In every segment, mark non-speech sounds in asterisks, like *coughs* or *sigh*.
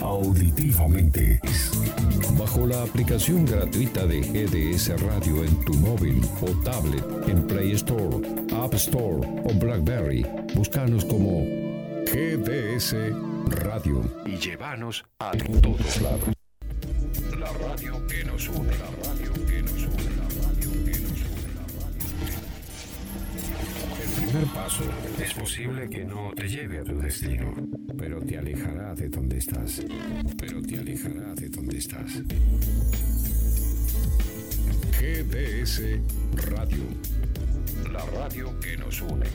auditivamente. Bajo la aplicación gratuita de GDS Radio en tu móvil o tablet en Play Store, App Store o Blackberry, búscanos como GDS Radio y llévanos a todos lados. La radio que nos une, la radio que nos une, la radio que nos une, El primer paso es posible que no te lleve a tu destino, pero te alejará de donde estás. Pero te alejará de donde estás. GDS Radio. La radio que nos une.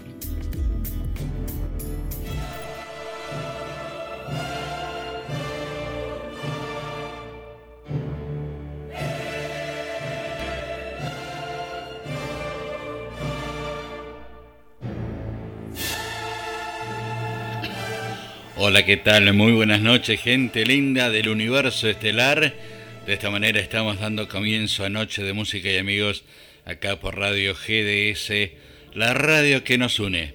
Hola, ¿qué tal? Muy buenas noches, gente linda del universo estelar. De esta manera estamos dando comienzo a Noche de Música y Amigos acá por Radio GDS, la radio que nos une.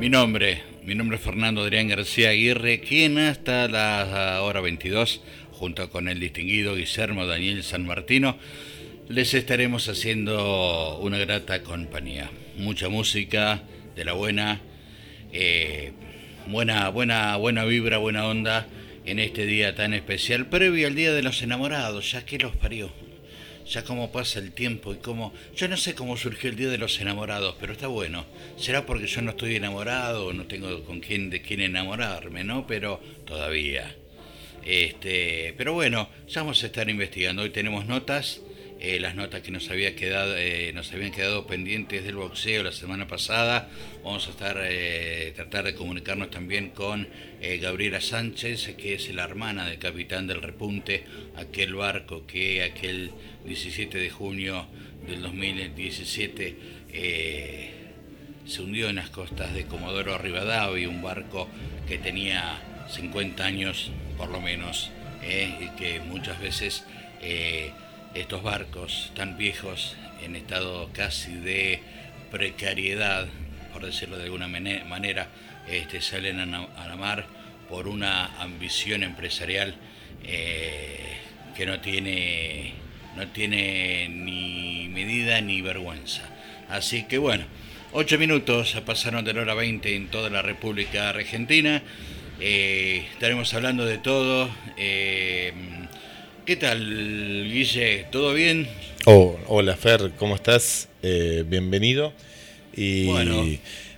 Mi nombre, mi nombre es Fernando Adrián García Aguirre, quien hasta la hora 22, junto con el distinguido Guillermo Daniel San Martino, les estaremos haciendo una grata compañía. Mucha música de la buena. Eh, buena, buena, buena vibra, buena onda en este día tan especial, previo al Día de los Enamorados, ya que los parió. Ya cómo pasa el tiempo y cómo... Yo no sé cómo surgió el Día de los Enamorados, pero está bueno. Será porque yo no estoy enamorado no tengo con quién de quién enamorarme, ¿no? Pero todavía. Este, pero bueno, ya vamos a estar investigando. Hoy tenemos notas eh, las notas que nos, había quedado, eh, nos habían quedado pendientes del boxeo la semana pasada. Vamos a estar eh, tratar de comunicarnos también con Gabriela Sánchez, que es la hermana del capitán del repunte, aquel barco que aquel 17 de junio del 2017 se hundió en las costas de Comodoro Rivadavia, un barco que tenía 50 años por lo menos, y que muchas veces estos barcos tan viejos en estado casi de precariedad, por decirlo de alguna manera, este, salen a la mar por una ambición empresarial eh, que no tiene, no tiene ni medida ni vergüenza. Así que bueno, ocho minutos pasaron de la hora 20 en toda la República Argentina. Eh, estaremos hablando de todo. Eh, ¿Qué tal, Guille? ¿Todo bien? Oh, hola, Fer, ¿cómo estás? Eh, bienvenido. Y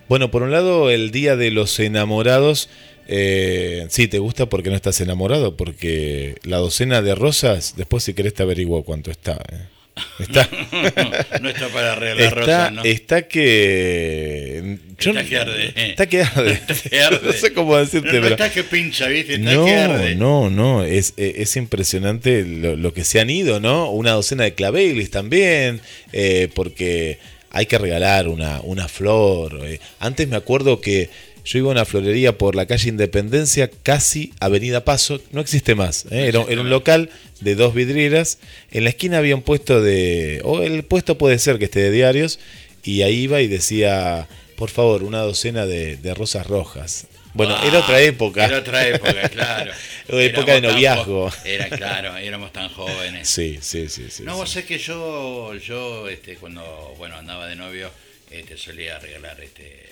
bueno. por un lado, el Día de los Enamorados. Eh, sí, te gusta porque no estás enamorado, porque la docena de rosas, después si querés te averiguo cuánto está. Eh. Está. *laughs* no está para arreglar rosas, ¿no? Está que. está que arde. Está que arde. *laughs* *laughs* no sé cómo decirte, no, está que pincha, ¿viste? Está no, que arde. No, no, es, es impresionante lo, que se han ido, ¿no? Una docena de claveles también, eh, porque hay que regalar una, una flor. Eh. Antes me acuerdo que yo iba a una florería por la calle Independencia, casi Avenida Paso, no existe más. ¿eh? Era, un local de dos vidrieras. En la esquina había un puesto de. O el puesto puede ser que esté de diarios. Y ahí iba y decía, por favor, una docena de, rosas rojas. Bueno, era otra época. Era otra época, *laughs* claro. Era época de noviazgo. Era claro, éramos tan jóvenes. Sí, sí, sí. sí no, vos sé que yo, yo este, cuando bueno andaba de novio, este, solía regalar este,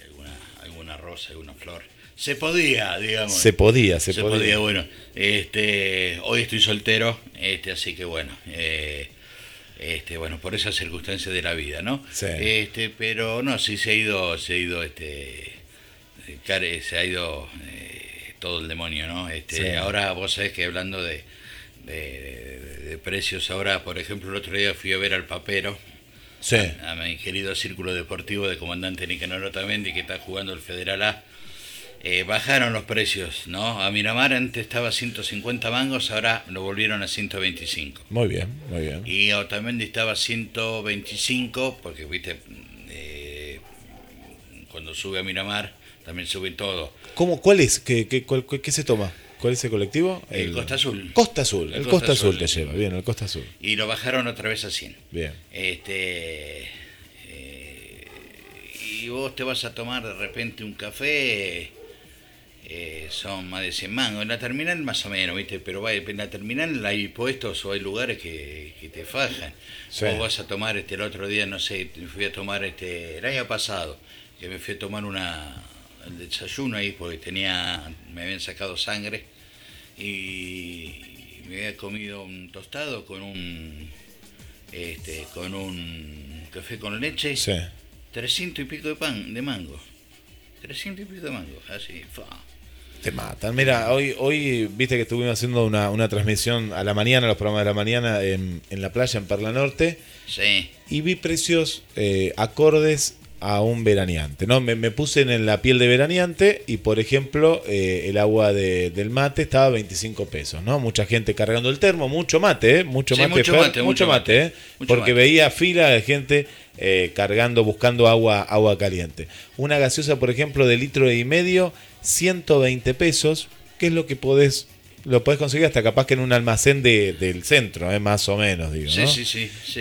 alguna rosa, alguna flor. Se podía, digamos. Se podía, se, se podía. Bueno, este, hoy estoy soltero, este, así que bueno, eh, este, bueno, por esas circunstancias de la vida, ¿no? Sí. Este, pero no, sí se ha ido, se ha ido, este, se ha ido eh, todo el demonio, ¿no? Este, ahora vos sabés que hablando de, de, precios, ahora, por ejemplo, el otro día fui a ver al papero sí. a, mi querido Círculo Deportivo de comandante Nicanor Otamendi, que está jugando el Federal A. Eh, bajaron los precios, ¿no? A Miramar antes estaba a 150 mangos, ahora lo volvieron a 125. Muy bien, muy bien. Y Otamendi estaba a 125, porque, viste, eh, cuando sube a Miramar también sube todo. ¿Cómo, ¿Cuál es? ¿Qué, qué, qué se toma? ¿Cuál es el colectivo? El, Costa Azul. Costa Azul, el, Costa, Azul, te lleva, bien, el Costa Azul. Y lo bajaron otra vez a 100. Bien. Este, eh, y vos te vas a tomar de repente un café eh, son más de 100 mangos. En la terminal más o menos, ¿viste? Pero va, en la terminal hay puestos o hay lugares que, te fajan. O vas a tomar este el otro día, no sé, fui a tomar este el año pasado, que me fui a tomar una el desayuno ahí porque tenía me habían sacado sangre y me había comido un tostado con un este con un café con leche. Sí. 300 y pico de pan de mango. 300 y pico de mango, así, fa. Te matan. Mira, hoy, hoy viste que estuvimos haciendo una, una transmisión a la mañana, los programas de la mañana en, en la playa en Perla Norte. Sí. Y vi precios eh, acordes a un veraneante. ¿no? Me, puse en la piel de veraneante y, por ejemplo, eh, el agua de, del mate estaba a 25 pesos. ¿no? Mucha gente cargando el termo, mucho mate, ¿eh? mucho, mate, mucho, mate, mucho mate, ¿eh? porque veía fila de gente eh, cargando, buscando agua, agua caliente. Una gaseosa, por ejemplo, de litro y medio, 120 pesos, que es lo que podés lo podés conseguir hasta capaz que en un almacén de, del centro, ¿eh? más o menos, digo. Sí, sí, sí.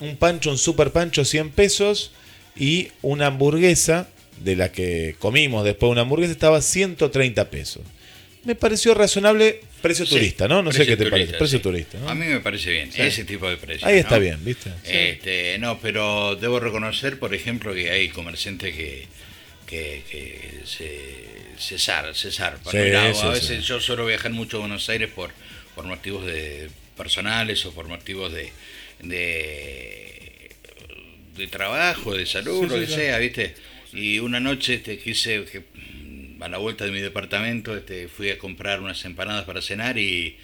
Un pancho, un super pancho, 100 pesos y una hamburguesa, de la que comimos después una hamburguesa, estaba 130 pesos. Me pareció razonable precio turista, ¿no? No sé qué te parece. Precio turista. A mí me parece bien, ese tipo de precio. Ahí está bien, ¿viste? Este, no, pero debo reconocer, por ejemplo, que hay comerciantes que, que, que se, cesar, cesar. a veces yo suelo viajar mucho a Buenos Aires por, por motivos de personales o por motivos de, de de trabajo, de salud, lo que sea, ¿viste? Y una noche este, quise, que, a la vuelta de mi departamento, este, fui a comprar unas empanadas para cenar y...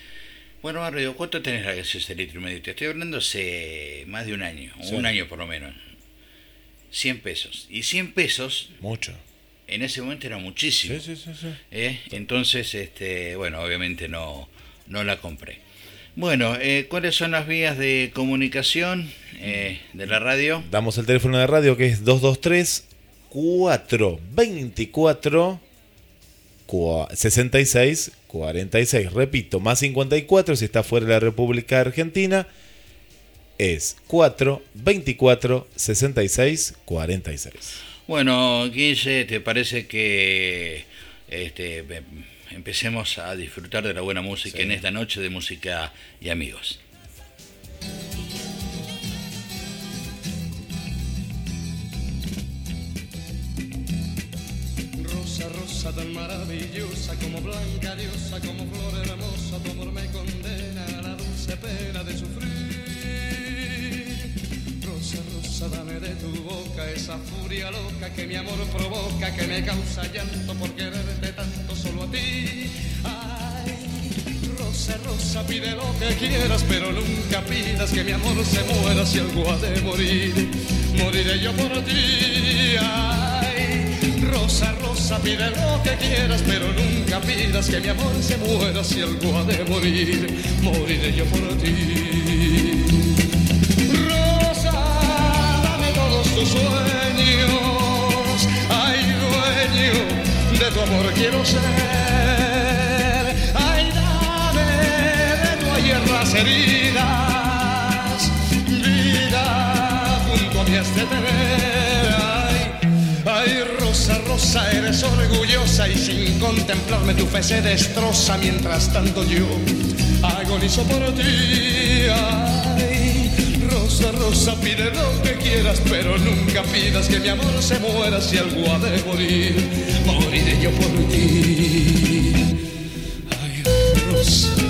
Bueno, Mario, ¿cuánto tenés la gaseosa litro y medio? Te estoy hablando hace más de un año, un año por lo menos. 100 pesos. Y 100 pesos... Mucho. En ese momento era muchísimo. Sí, sí, sí. ¿Eh? Entonces, este, bueno, obviamente no, no la compré. Bueno, eh, ¿cuáles son las vías de comunicación eh, de la radio? Damos el teléfono de radio que es 223 424 66 46. Repito, más 54 si está fuera de la República Argentina es 424 66 46. Bueno, Guille, ¿te parece que este, empecemos a disfrutar de la buena música en esta noche de música y amigos. Rosa, rosa tan maravillosa, como blanca diosa, como flor hermosa, tu amor me condena a la dulce pena de sufrir. Rosa, rosa, dame de tu boca esa furia loca que mi amor provoca, que me causa llanto por quererte solo a ti. Ay, rosa, rosa, pide lo que quieras, pero nunca pidas que mi amor se muera si algo ha de morir. Moriré yo por ti. Ay, rosa, rosa, pide lo que quieras, pero nunca pidas que mi amor se muera si algo ha de morir. Moriré yo por ti. tus sueños. Ay, dueño de tu amor quiero ser. Ay, dame de tu ayer las heridas. Vida junto a mí has de tener. Ay, ay, rosa, rosa, eres orgullosa y sin contemplarme tu fe se destroza. Mientras tanto yo agonizo por ti. Ay, Rosa, rosa, pide lo que quieras, pero nunca pidas que mi amor se muera si algo ha de morir. Moriré yo por ti. Ay, rosa.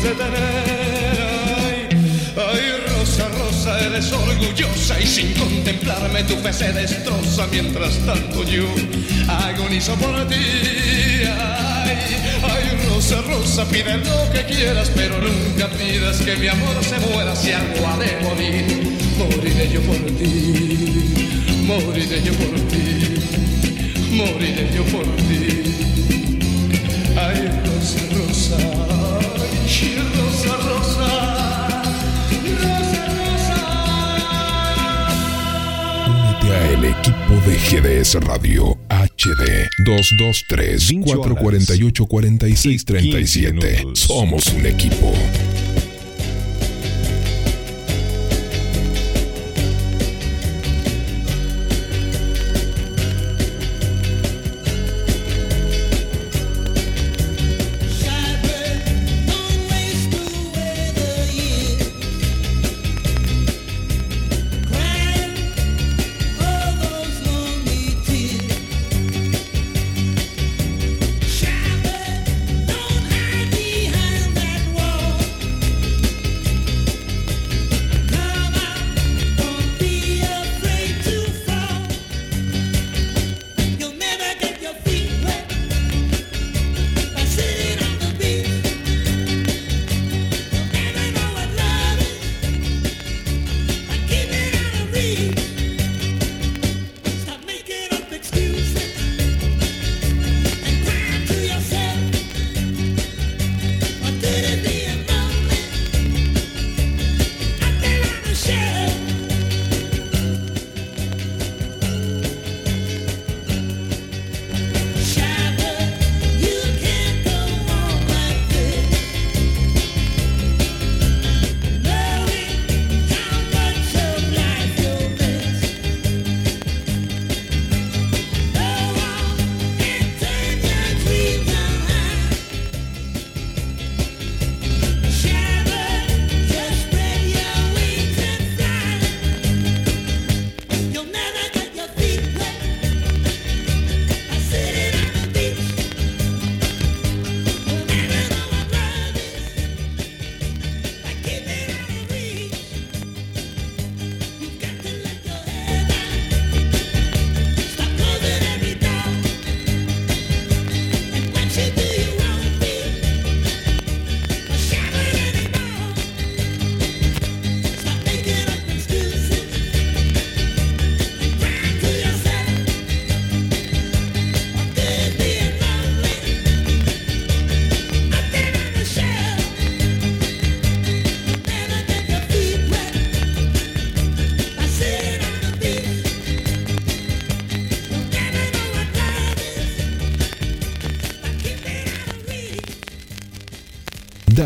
De tener. Ay, rosa, rosa, eres orgullosa y sin contemplarme tu fe se destroza. Mientras tanto yo agonizo por ti. Ay, ay, rosa, rosa, pide lo que quieras, pero nunca pidas que mi amor se muera si algo ha de morir. Moriré yo por ti, moriré yo por ti, moriré yo por ti. Ay, rosa, rosa. Únete a el equipo de GDS Radio HD 223 448 46 37. Somos un equipo.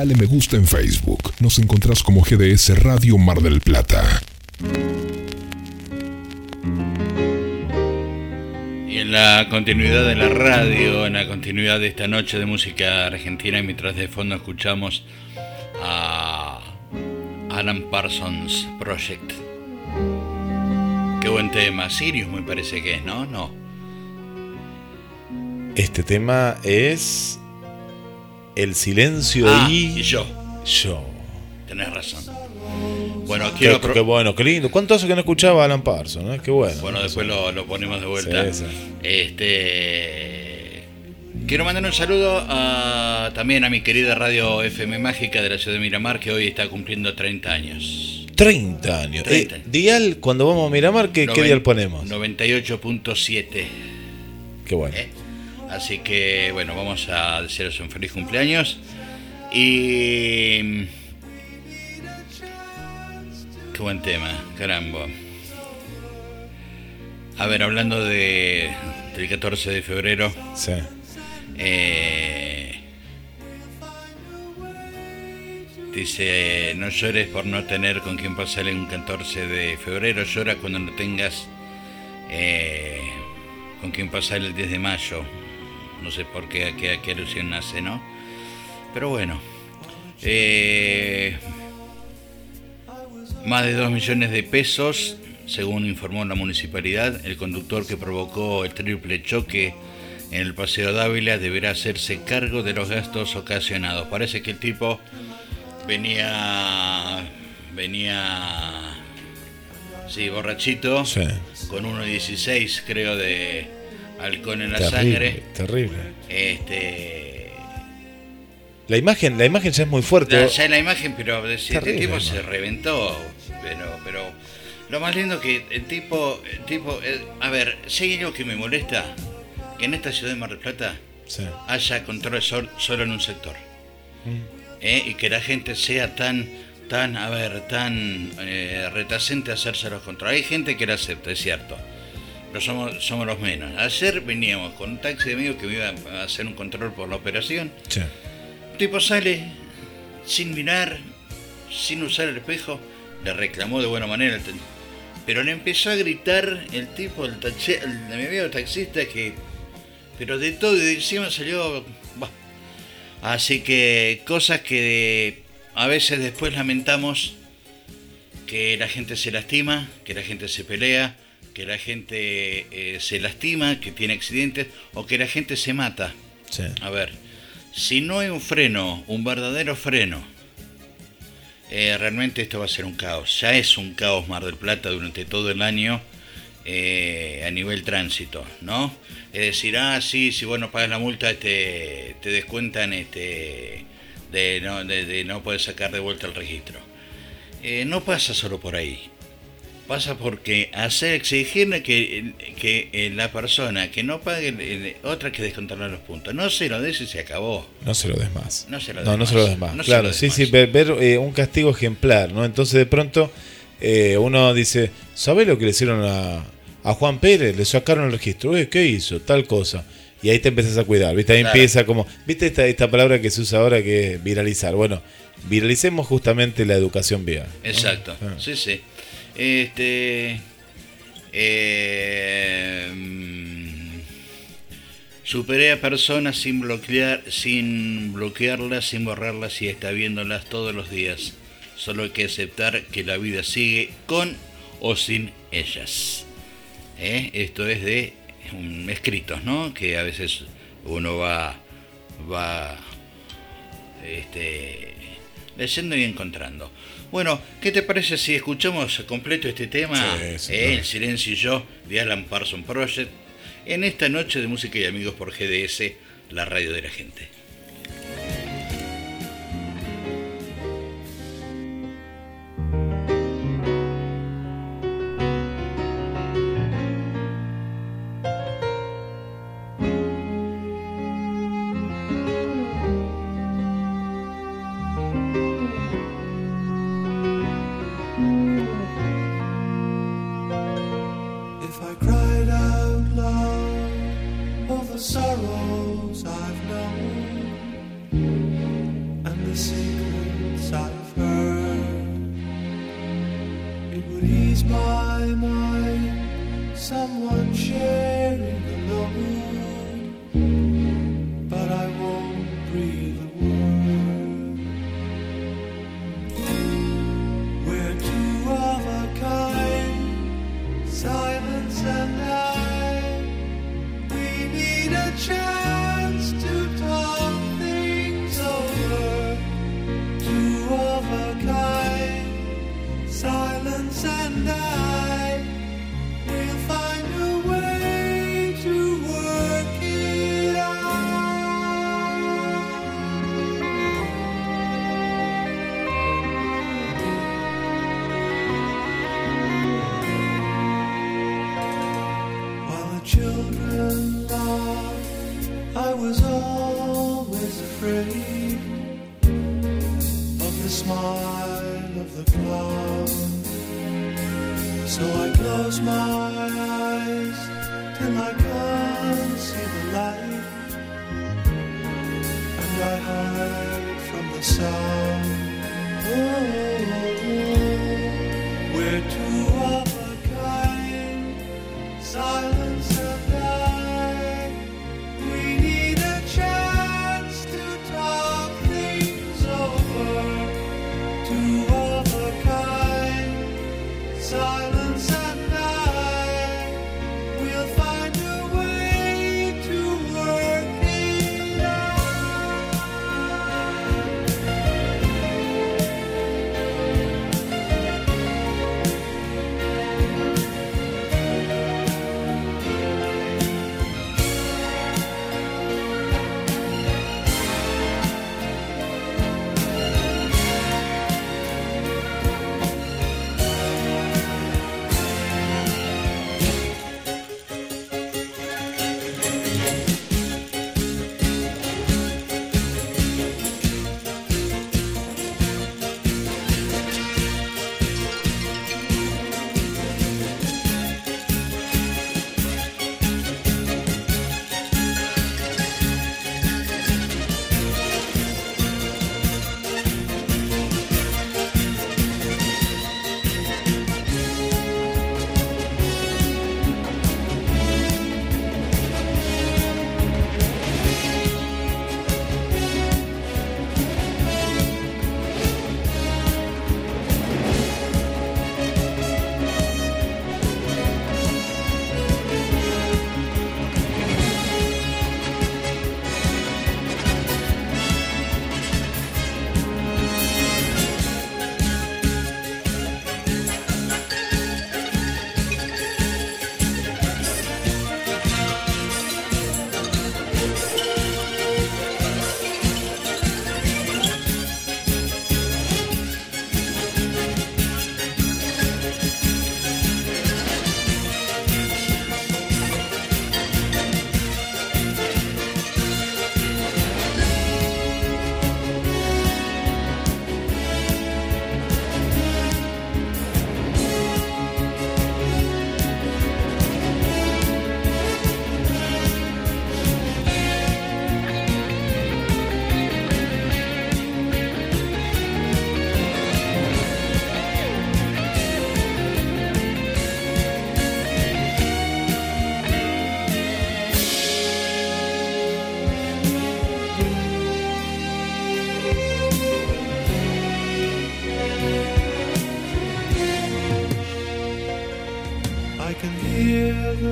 Dale me gusta en Facebook. Nos encontrás como GDS Radio Mar del Plata. Y en la continuidad de la radio, en la continuidad de esta noche de música argentina, mientras de fondo escuchamos a Alan Parsons Project. Qué buen tema. Sirius me parece que es, ¿no? No. Este tema es el silencio Ah, y... y yo. Yo. Tenés razón. Bueno, Qué, quiero. qué bueno, qué lindo. ¿Cuánto hace que no escuchaba a Alan Parsons? eh? Qué bueno. Bueno, después lo, lo ponemos de vuelta. Sí, sí. Este. Quiero mandar un saludo a, también a mi querida radio FM Mágica de la ciudad de Miramar, que hoy está cumpliendo 30 años. 30 años. 30 Eh, dial, cuando vamos a Miramar, ¿qué, qué Noven- dial ponemos? 98.7. Qué bueno. ¿eh? Así que, bueno, vamos a desearos un feliz cumpleaños. Y. Qué buen tema, caramba. A ver, hablando de, del 14 de febrero, Sí. eh, dice, no llores por no tener con quién pasar un 14 de febrero, llora cuando no tengas eh, con quién pasar el 10 de mayo. No sé por qué, a qué, qué alusión nace, ¿no? Pero bueno, eh, más de 2 millones de pesos, según informó la municipalidad. El conductor que provocó el triple choque en el Paseo Dávila deberá hacerse cargo de los gastos ocasionados. Parece que el tipo venía. venía. Sí, borrachito, Sí. con 1,16 creo de alcohol en la Terrible, sangre. terrible. Este. La imagen, la imagen ya es muy fuerte. Ya, ya la imagen, pero si este tipo se reventó. Pero, pero lo más lindo que el tipo, el tipo, a ver, hay algo que me molesta, que en esta ciudad de Mar del Plata Sí. haya control sol- solo en un sector. Mm. ¿eh? Y que la gente sea tan, tan, a ver, tan eh, reticente a hacerse los controles. Hay gente que lo acepta, es cierto. Pero somos, somos los menos. Ayer veníamos con un taxi de amigo que me iba a hacer un control por la operación. Sí. El tipo sale sin mirar, sin usar el espejo, le reclamó de buena manera, pero le empezó a gritar el tipo, el, taxi, el de mi amigo taxista, que. Pero de todo, y de encima salió. bah. Así que cosas que a veces después lamentamos que la gente se lastima, que la gente se pelea, que la gente eh, se lastima, que tiene accidentes o que la gente se mata. Sí. A ver, si no hay un freno, un verdadero freno, eh, realmente esto va a ser un caos. Ya es un caos Mar del Plata durante todo el año eh, a nivel tránsito, ¿no? Es decir, ah, sí, si vos no pagas la multa te, te descuentan este, de, no, de, de no poder sacar de vuelta el registro. Eh, no pasa solo por ahí. Pasa porque hacer exigir que, que eh, la persona que no pague, eh, otra que descontarle los puntos. No se lo des y se acabó. No se lo des más. No se lo des no más. se lo des más. No se claro, des sí, más. sí, ver, ver, eh, un castigo ejemplar, ¿no? Entonces de pronto eh, uno dice, ¿sabe lo que le hicieron a, a Juan Pérez? Le sacaron el registro. Eh, ¿Qué hizo? Tal cosa. Y ahí te empezás a cuidar, ¿viste? Ahí Claro. empieza como, ¿viste esta, esta palabra que se usa ahora que es viralizar? Bueno, viralicemos justamente la educación vial. ¿no? Exacto, Ah. sí, sí. Este. eh, superé a personas sin bloquear, sin bloquearlas, sin borrarlas y está viéndolas todos los días. Solo hay que aceptar que la vida sigue con o sin ellas. ¿Eh? Esto es de um, escritos, ¿no? Que a veces uno va, va este, leyendo y encontrando. Bueno, ¿qué te parece si escuchamos completo este tema? Sí, Eh. El silencio y yo, de Alan Parson Project, en esta noche de música y amigos por GDS, la radio de la gente.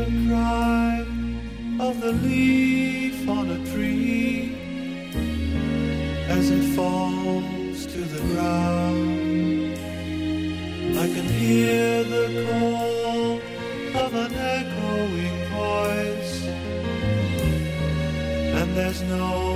the cry of the leaf on a tree as it falls to the ground. I can hear the call of an echoing voice, and there's no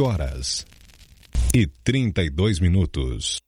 horas e 32 minutos.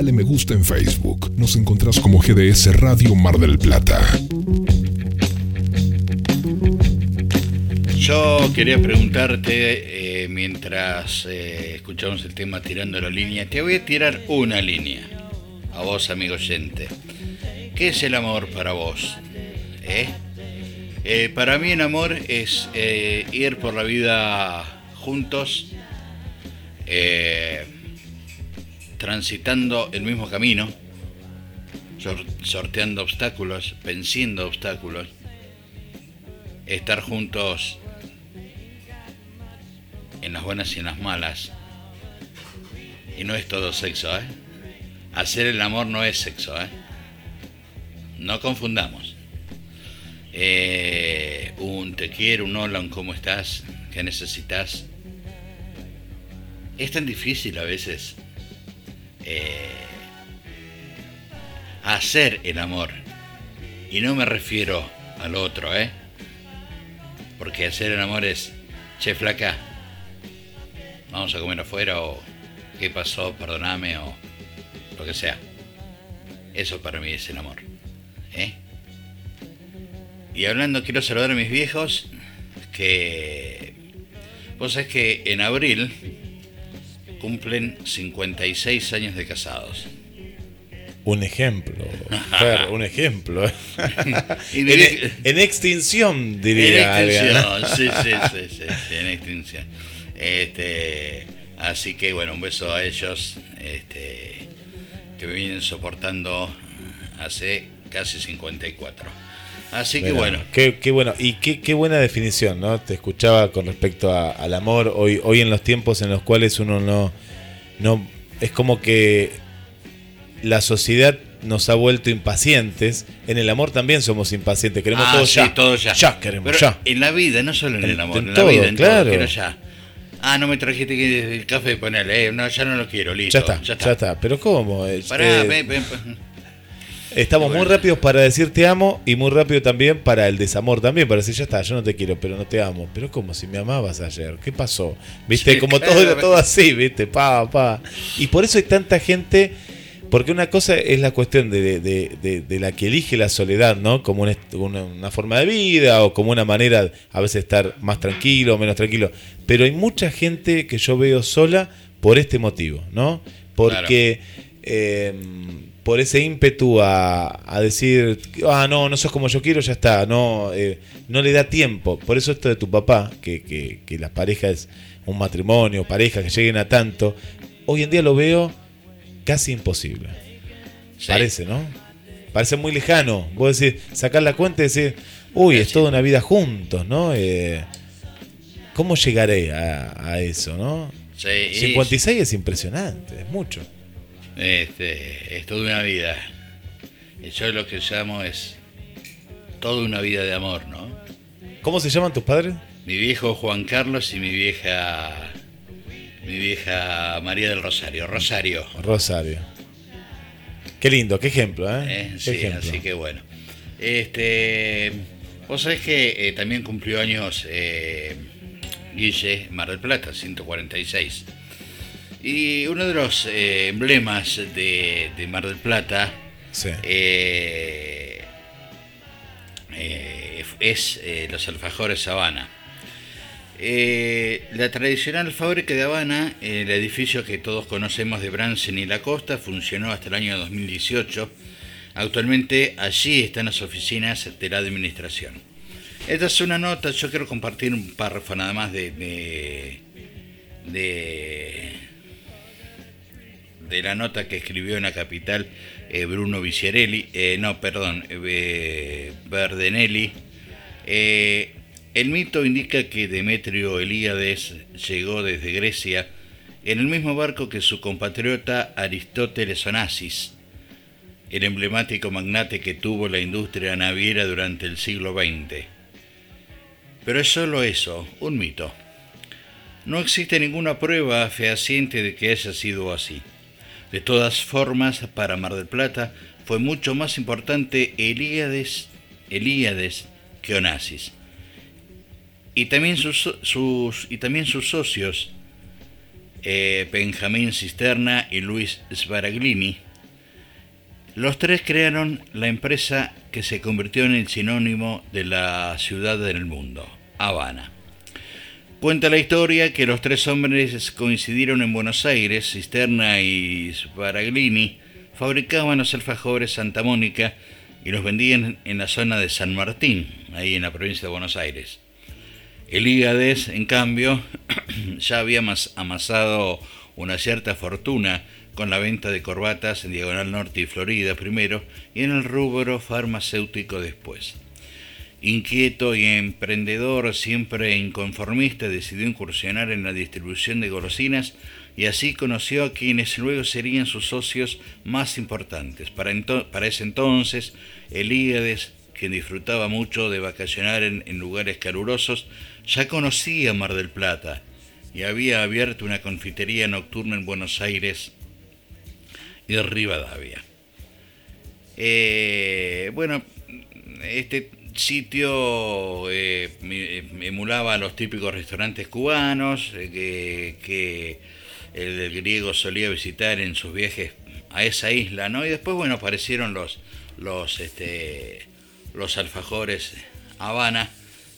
Dale me gusta en Facebook. Nos encontrás como GDS Radio Mar del Plata. Yo quería preguntarte, eh, mientras eh, escuchamos el tema Tirando la línea, te voy a tirar una línea. A vos, amigo oyente. ¿Qué es el amor para vos? ¿Eh? Eh, para mí el amor es ir por la vida juntos, transitando el mismo camino, sor- sorteando obstáculos, venciendo obstáculos, estar juntos en las buenas y en las malas. Y no es todo sexo, ¿eh? Hacer el amor no es sexo, ¿eh? No confundamos. Eh, un te quiero, un hola, un cómo estás, qué necesitas. Es tan difícil a veces eh, hacer el amor. Y no me refiero al otro, ¿eh? Porque hacer el amor es, che flaca, vamos a comer afuera o qué pasó, perdoname o lo que sea. Eso para mí es el amor. ¿eh? Y hablando, quiero saludar a mis viejos que... Vos sabés que en abril cumplen 56 años de casados. Un ejemplo, *laughs* Fer, un ejemplo. *laughs* En, extinción, diría En extinción, sí, *laughs* sí, sí, sí, sí, en extinción. Este, así que bueno, un beso a ellos, este, que me vienen soportando hace casi 54. Así que bueno, Qué, qué bueno. Y qué, qué buena definición, ¿no? Te escuchaba con respecto a- al amor. Hoy, hoy en los tiempos en los cuales uno no. no es como que la sociedad nos ha vuelto impacientes. En el amor también somos impacientes. Queremos Ah, todo sí, ya. todo ya. Ya queremos, Pero ya. En la vida, no solo en, En- el amor, en en, todo, la vida, en claro. todo, quiero ya. Ah, no me trajiste el café, ponele, eh, no, ya no lo quiero, listo. Ya está, ya está. Pero ¿cómo? Pará, eh, ven, ven, ven. Estamos Bueno. muy rápidos para decir te amo y muy rápido también para el desamor también, para decir ya está, yo no te quiero, pero no te amo. Pero como si me amabas ayer, ¿qué pasó? Viste, Sí, como todo, claramente. todo así, viste, pa, pa. Y por eso hay tanta gente, porque una cosa es la cuestión de, de- de- de la que elige la soledad, ¿no? Como una, una- forma de vida o como una manera a veces estar más tranquilo o menos tranquilo. Pero hay mucha gente que yo veo sola por este motivo, ¿no? Porque eh, por ese ímpetu a, a decir, ah, no, no sos como yo quiero, ya está, no, eh, no le da tiempo. Por eso esto de tu papá, que, que, que las parejas, un matrimonio, parejas que lleguen a tanto, hoy en día lo veo casi imposible. Sí. Parece, ¿no? Parece muy lejano. Vos decís, sacar la cuenta y decir, uy, es toda una vida juntos, ¿no? Eh, ¿Cómo llegaré a, a eso, no? Sí, y- 56 es impresionante, es mucho. Este, es toda una vida. Yo lo que llamo es toda una vida de amor, ¿no? ¿Cómo se llaman tus padres? Mi viejo Juan Carlos y mi vieja mi vieja María del Rosario, Rosario. Rosario. Qué lindo, qué ejemplo, ¿eh? Eh, Qué sí, ejemplo. así que bueno. Este, vos sabés que eh, también cumplió años eh, Guille Mar del Plata, 146. Y uno de los eh, emblemas de, de Mar del Plata Sí. eh, eh, es los alfajores Habana. La tradicional fábrica de Habana, el edificio que todos conocemos de Bransen y La Costa, funcionó hasta el año 2018. Actualmente allí están las oficinas de la administración. Esta es una nota, yo quiero compartir un párrafo nada más de, de, de, de la nota que escribió en la capital eh, Bruno Viciarelli, eh, no, perdón, eh. Eh, el mito indica que Demetrio Elíades llegó desde Grecia en el mismo barco que su compatriota Aristóteles Onassis, el emblemático magnate que tuvo la industria naviera durante el siglo XX. Pero es solo eso, un mito. No existe ninguna prueba fehaciente de que haya sido así. De todas formas, para Mar del Plata fue mucho más importante Elíades, Elíades que Onassis. Y también sus, y también sus socios, eh, Benjamín Cisterna y Luis Sbaraglini, los tres crearon la empresa que se convirtió en el sinónimo de la ciudad en el mundo, Habana. Cuenta la historia que los tres hombres coincidieron en Buenos Aires, Cisterna y Sbaraglini fabricaban los alfajores Santa Mónica y los vendían en la zona de San Martín, ahí en la provincia de Buenos Aires. Elíades, en cambio, *clears throat* ya había mas- amasado una cierta fortuna con la venta de corbatas en Diagonal Norte y Florida primero y en el rubro farmacéutico después. Inquieto y emprendedor, siempre inconformista, decidió incursionar en la distribución de golosinas y así conoció a quienes luego serían sus socios más importantes. Para, ese entonces, Elíades, quien disfrutaba mucho de vacacionar en, en lugares calurosos, ya conocía Mar del Plata y había abierto una confitería nocturna en Buenos Aires y Rivadavia. Eh, bueno, este sitio eh, mi- emulaba los típicos restaurantes cubanos eh, que, el griego solía visitar en sus viajes a esa isla, ¿no? Y después, bueno, aparecieron los, los, este, los alfajores Habana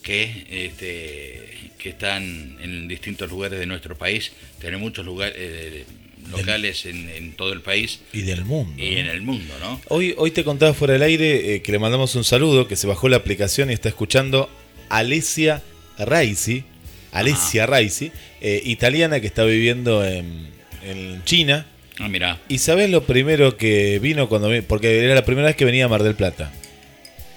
que, este, que están en distintos lugares de nuestro país. Tiene muchos lugares eh, locales en, en todo el país Y del mundo. y en el mundo, ¿no? Hoy, hoy te contaba fuera del aire eh, que le mandamos un saludo, que se bajó la aplicación y está escuchando Alessia Raisi, Alessia Raisi, eh, italiana que está viviendo en, en China. Ah, mira. ¿Y sabes lo primero que vino cuando Porque era la primera vez que venía a Mar del Plata.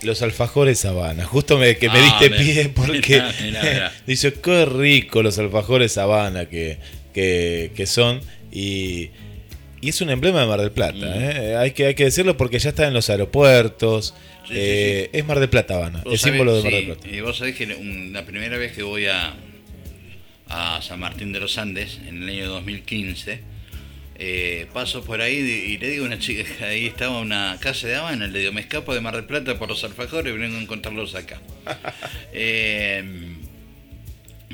Los alfajores Habana. Justo me, que me Ah, diste me- pie *laughs* porque mirá, mirá, mirá. *laughs* dice, qué rico los alfajores Habana que, que, que son. Y, y es un emblema de Mar del Plata. Mm. ¿eh? Hay, que, hay que decirlo porque ya está en los aeropuertos. Sí, sí, Eh, Es Mar del Plata Habana. Sabés- símbolo de Mar del Plata. Y vos sabés que la primera vez que voy a, a San Martín de los Andes, en el año 2015, eh, paso por ahí y, le digo a una chica que ahí estaba una casa de Habana, le digo, me escapo de Mar del Plata por los alfajores y vengo a encontrarlos acá. *laughs* Eh,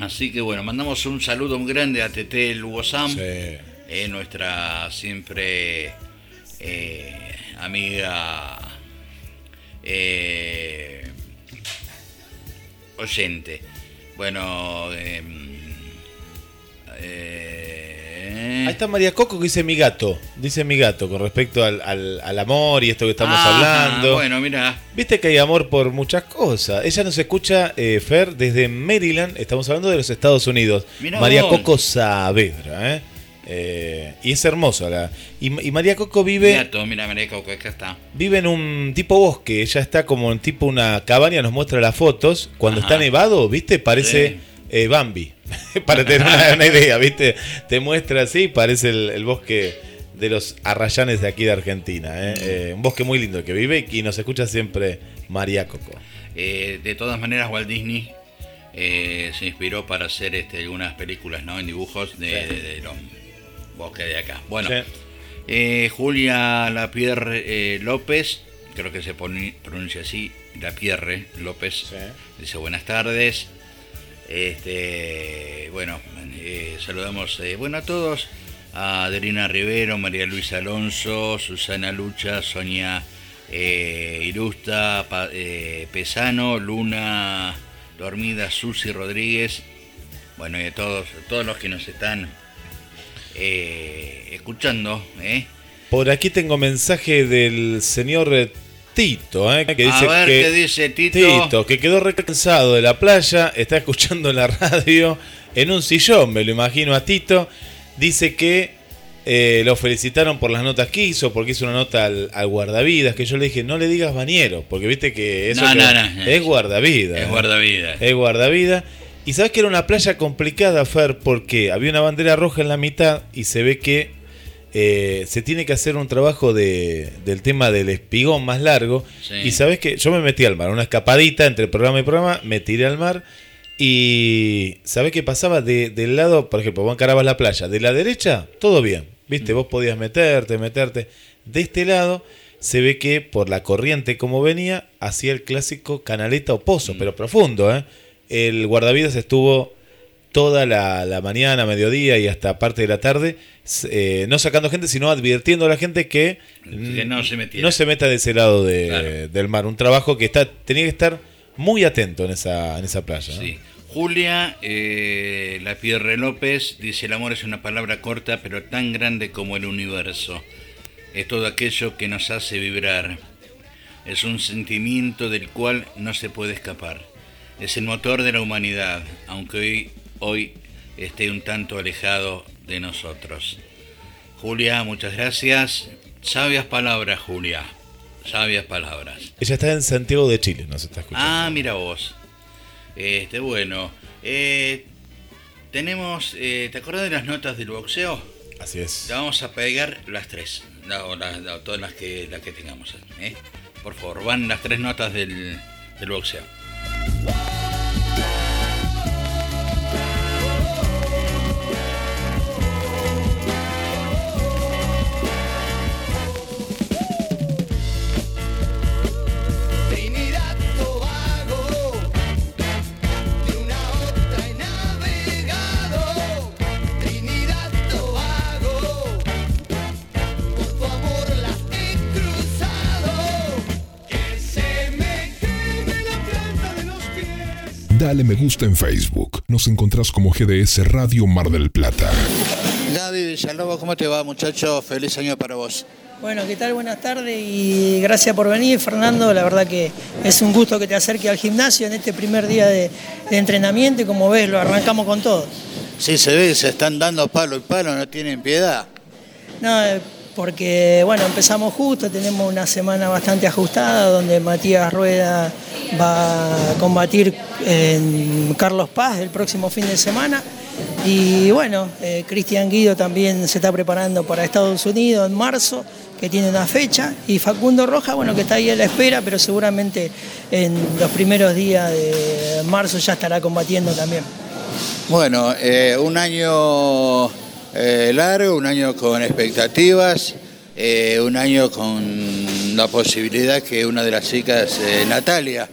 así que bueno, mandamos un saludo muy grande a Tete Lugo Sam, Sí. Eh, nuestra siempre eh, amiga eh, oyente. Bueno, em, eh, Ahí está María Coco que dice mi gato. Dice mi gato con respecto al, al- al amor y esto que estamos Ajá, hablando. Bueno, mira, Viste que hay amor por muchas cosas. Ella nos escucha, eh, Fer, desde Maryland. Estamos hablando de los Estados Unidos. Mirá María vos. Coco Saavedra. ¿eh? Eh, y es hermosa. La, y, y María Coco vive, gato, mira, María Coco, acá está. vive en un tipo bosque. Ella está como en tipo una cabaña. Nos muestra las fotos. Cuando Ajá. está nevado, ¿viste? Parece Sí. eh, Bambi. *laughs* Para tener una, una idea, ¿viste? Te muestra así. Parece el, el bosque de los arrayanes de aquí de Argentina. ¿eh? Eh, un bosque muy lindo que vive y nos escucha siempre María Coco. Eh, de todas maneras, Walt Disney se inspiró para hacer este, algunas películas, ¿no? En dibujos de, Sí. de- de los bosques de acá. Bueno, Sí. eh, Julia Lapierre eh, López, creo que se poni- pronuncia así, Lapierre López, Sí. dice buenas tardes. Este, bueno, eh, saludamos eh, bueno a todos, a Adelina Rivero, María Luisa Alonso, Susana Lucha, Sonia Irusta, Pa- Pesano, Luna Dormida, Susi Rodríguez, bueno y a todos, a todos los que nos están eh, escuchando, ¿eh? Por aquí tengo mensaje del señor Tito, ¿eh? que dice a ver que qué dice Tito. Tito, que quedó recansado de la playa, está escuchando la *laughs* radio en un sillón, me lo imagino a Tito. Dice que eh, lo felicitaron por las notas que hizo, porque hizo una nota al, al guardavidas, que yo le dije, no le digas bañero, porque viste que eso No, que- no, no. es guardavidas. Es guardavidas. Es guardavida. Y sabes que era una playa complicada, Fer, porque había una bandera roja en la mitad y se ve que eh, se tiene que hacer un trabajo de, del tema del espigón más largo. Sí. Y sabes que yo me metí al mar, una escapadita entre programa y programa, me tiré al mar. Y sabes qué pasaba de- del lado, por ejemplo, vos encarabas la playa, de la derecha, todo bien, viste, vos podías meterte, meterte. De este lado se ve que por la corriente como venía, hacía el clásico canaleta o pozo, pero profundo, ¿eh? El guardavidas estuvo toda la, la mañana, mediodía y hasta parte de la tarde, eh, no sacando gente, sino advirtiendo a la gente que, Que no se metiera. no se meta de ese lado de- Claro. del mar. Un trabajo que está tenía que estar muy atento en esa, en esa playa. Julia eh, Lapierre López dice: El amor es una palabra corta, pero tan grande como el universo. Es todo aquello que nos hace vibrar. Es un sentimiento del cual no se puede escapar. Es el motor de la humanidad, aunque hoy, hoy esté un tanto alejado de nosotros. Julia, muchas gracias. Sabias palabras, Julia. Sabias palabras. Ella está en Santiago de Chile, nos está escuchando. Ah, mira vos. Este, bueno. eh, tenemos. eh, ¿Te acuerdas de las notas del boxeo? Así es. Vamos a pegar las tres. la- o las- la- todas las que, las que tengamos. ¿eh? Por favor, van las tres notas del, del boxeo. Whoa! Dale me gusta en Facebook. Nos encontrás como GDS Radio Mar del Plata. Gaby Villalobos, ¿cómo te va, muchacho? Feliz año para vos. Bueno, ¿qué tal? Buenas tardes y gracias por venir, Fernando. La verdad que es un gusto que te acerques al gimnasio en este primer día de, de entrenamiento y como ves, lo arrancamos con todo. Sí, se ve, se están dando palo y palo, no tienen piedad. No, porque bueno, empezamos justo, tenemos una semana bastante ajustada donde Matías Rueda va a combatir en Carlos Paz el próximo fin de semana. Y bueno, eh, Cristian Guido también se está preparando para Estados Unidos en marzo, que tiene una fecha. Y Facundo Roja, bueno, que está ahí a la espera, pero seguramente en los primeros días de marzo ya estará combatiendo también. Bueno, eh, un año eh, largo, un año con expectativas, eh, un año con la posibilidad que una de las chicas, eh, Natalia,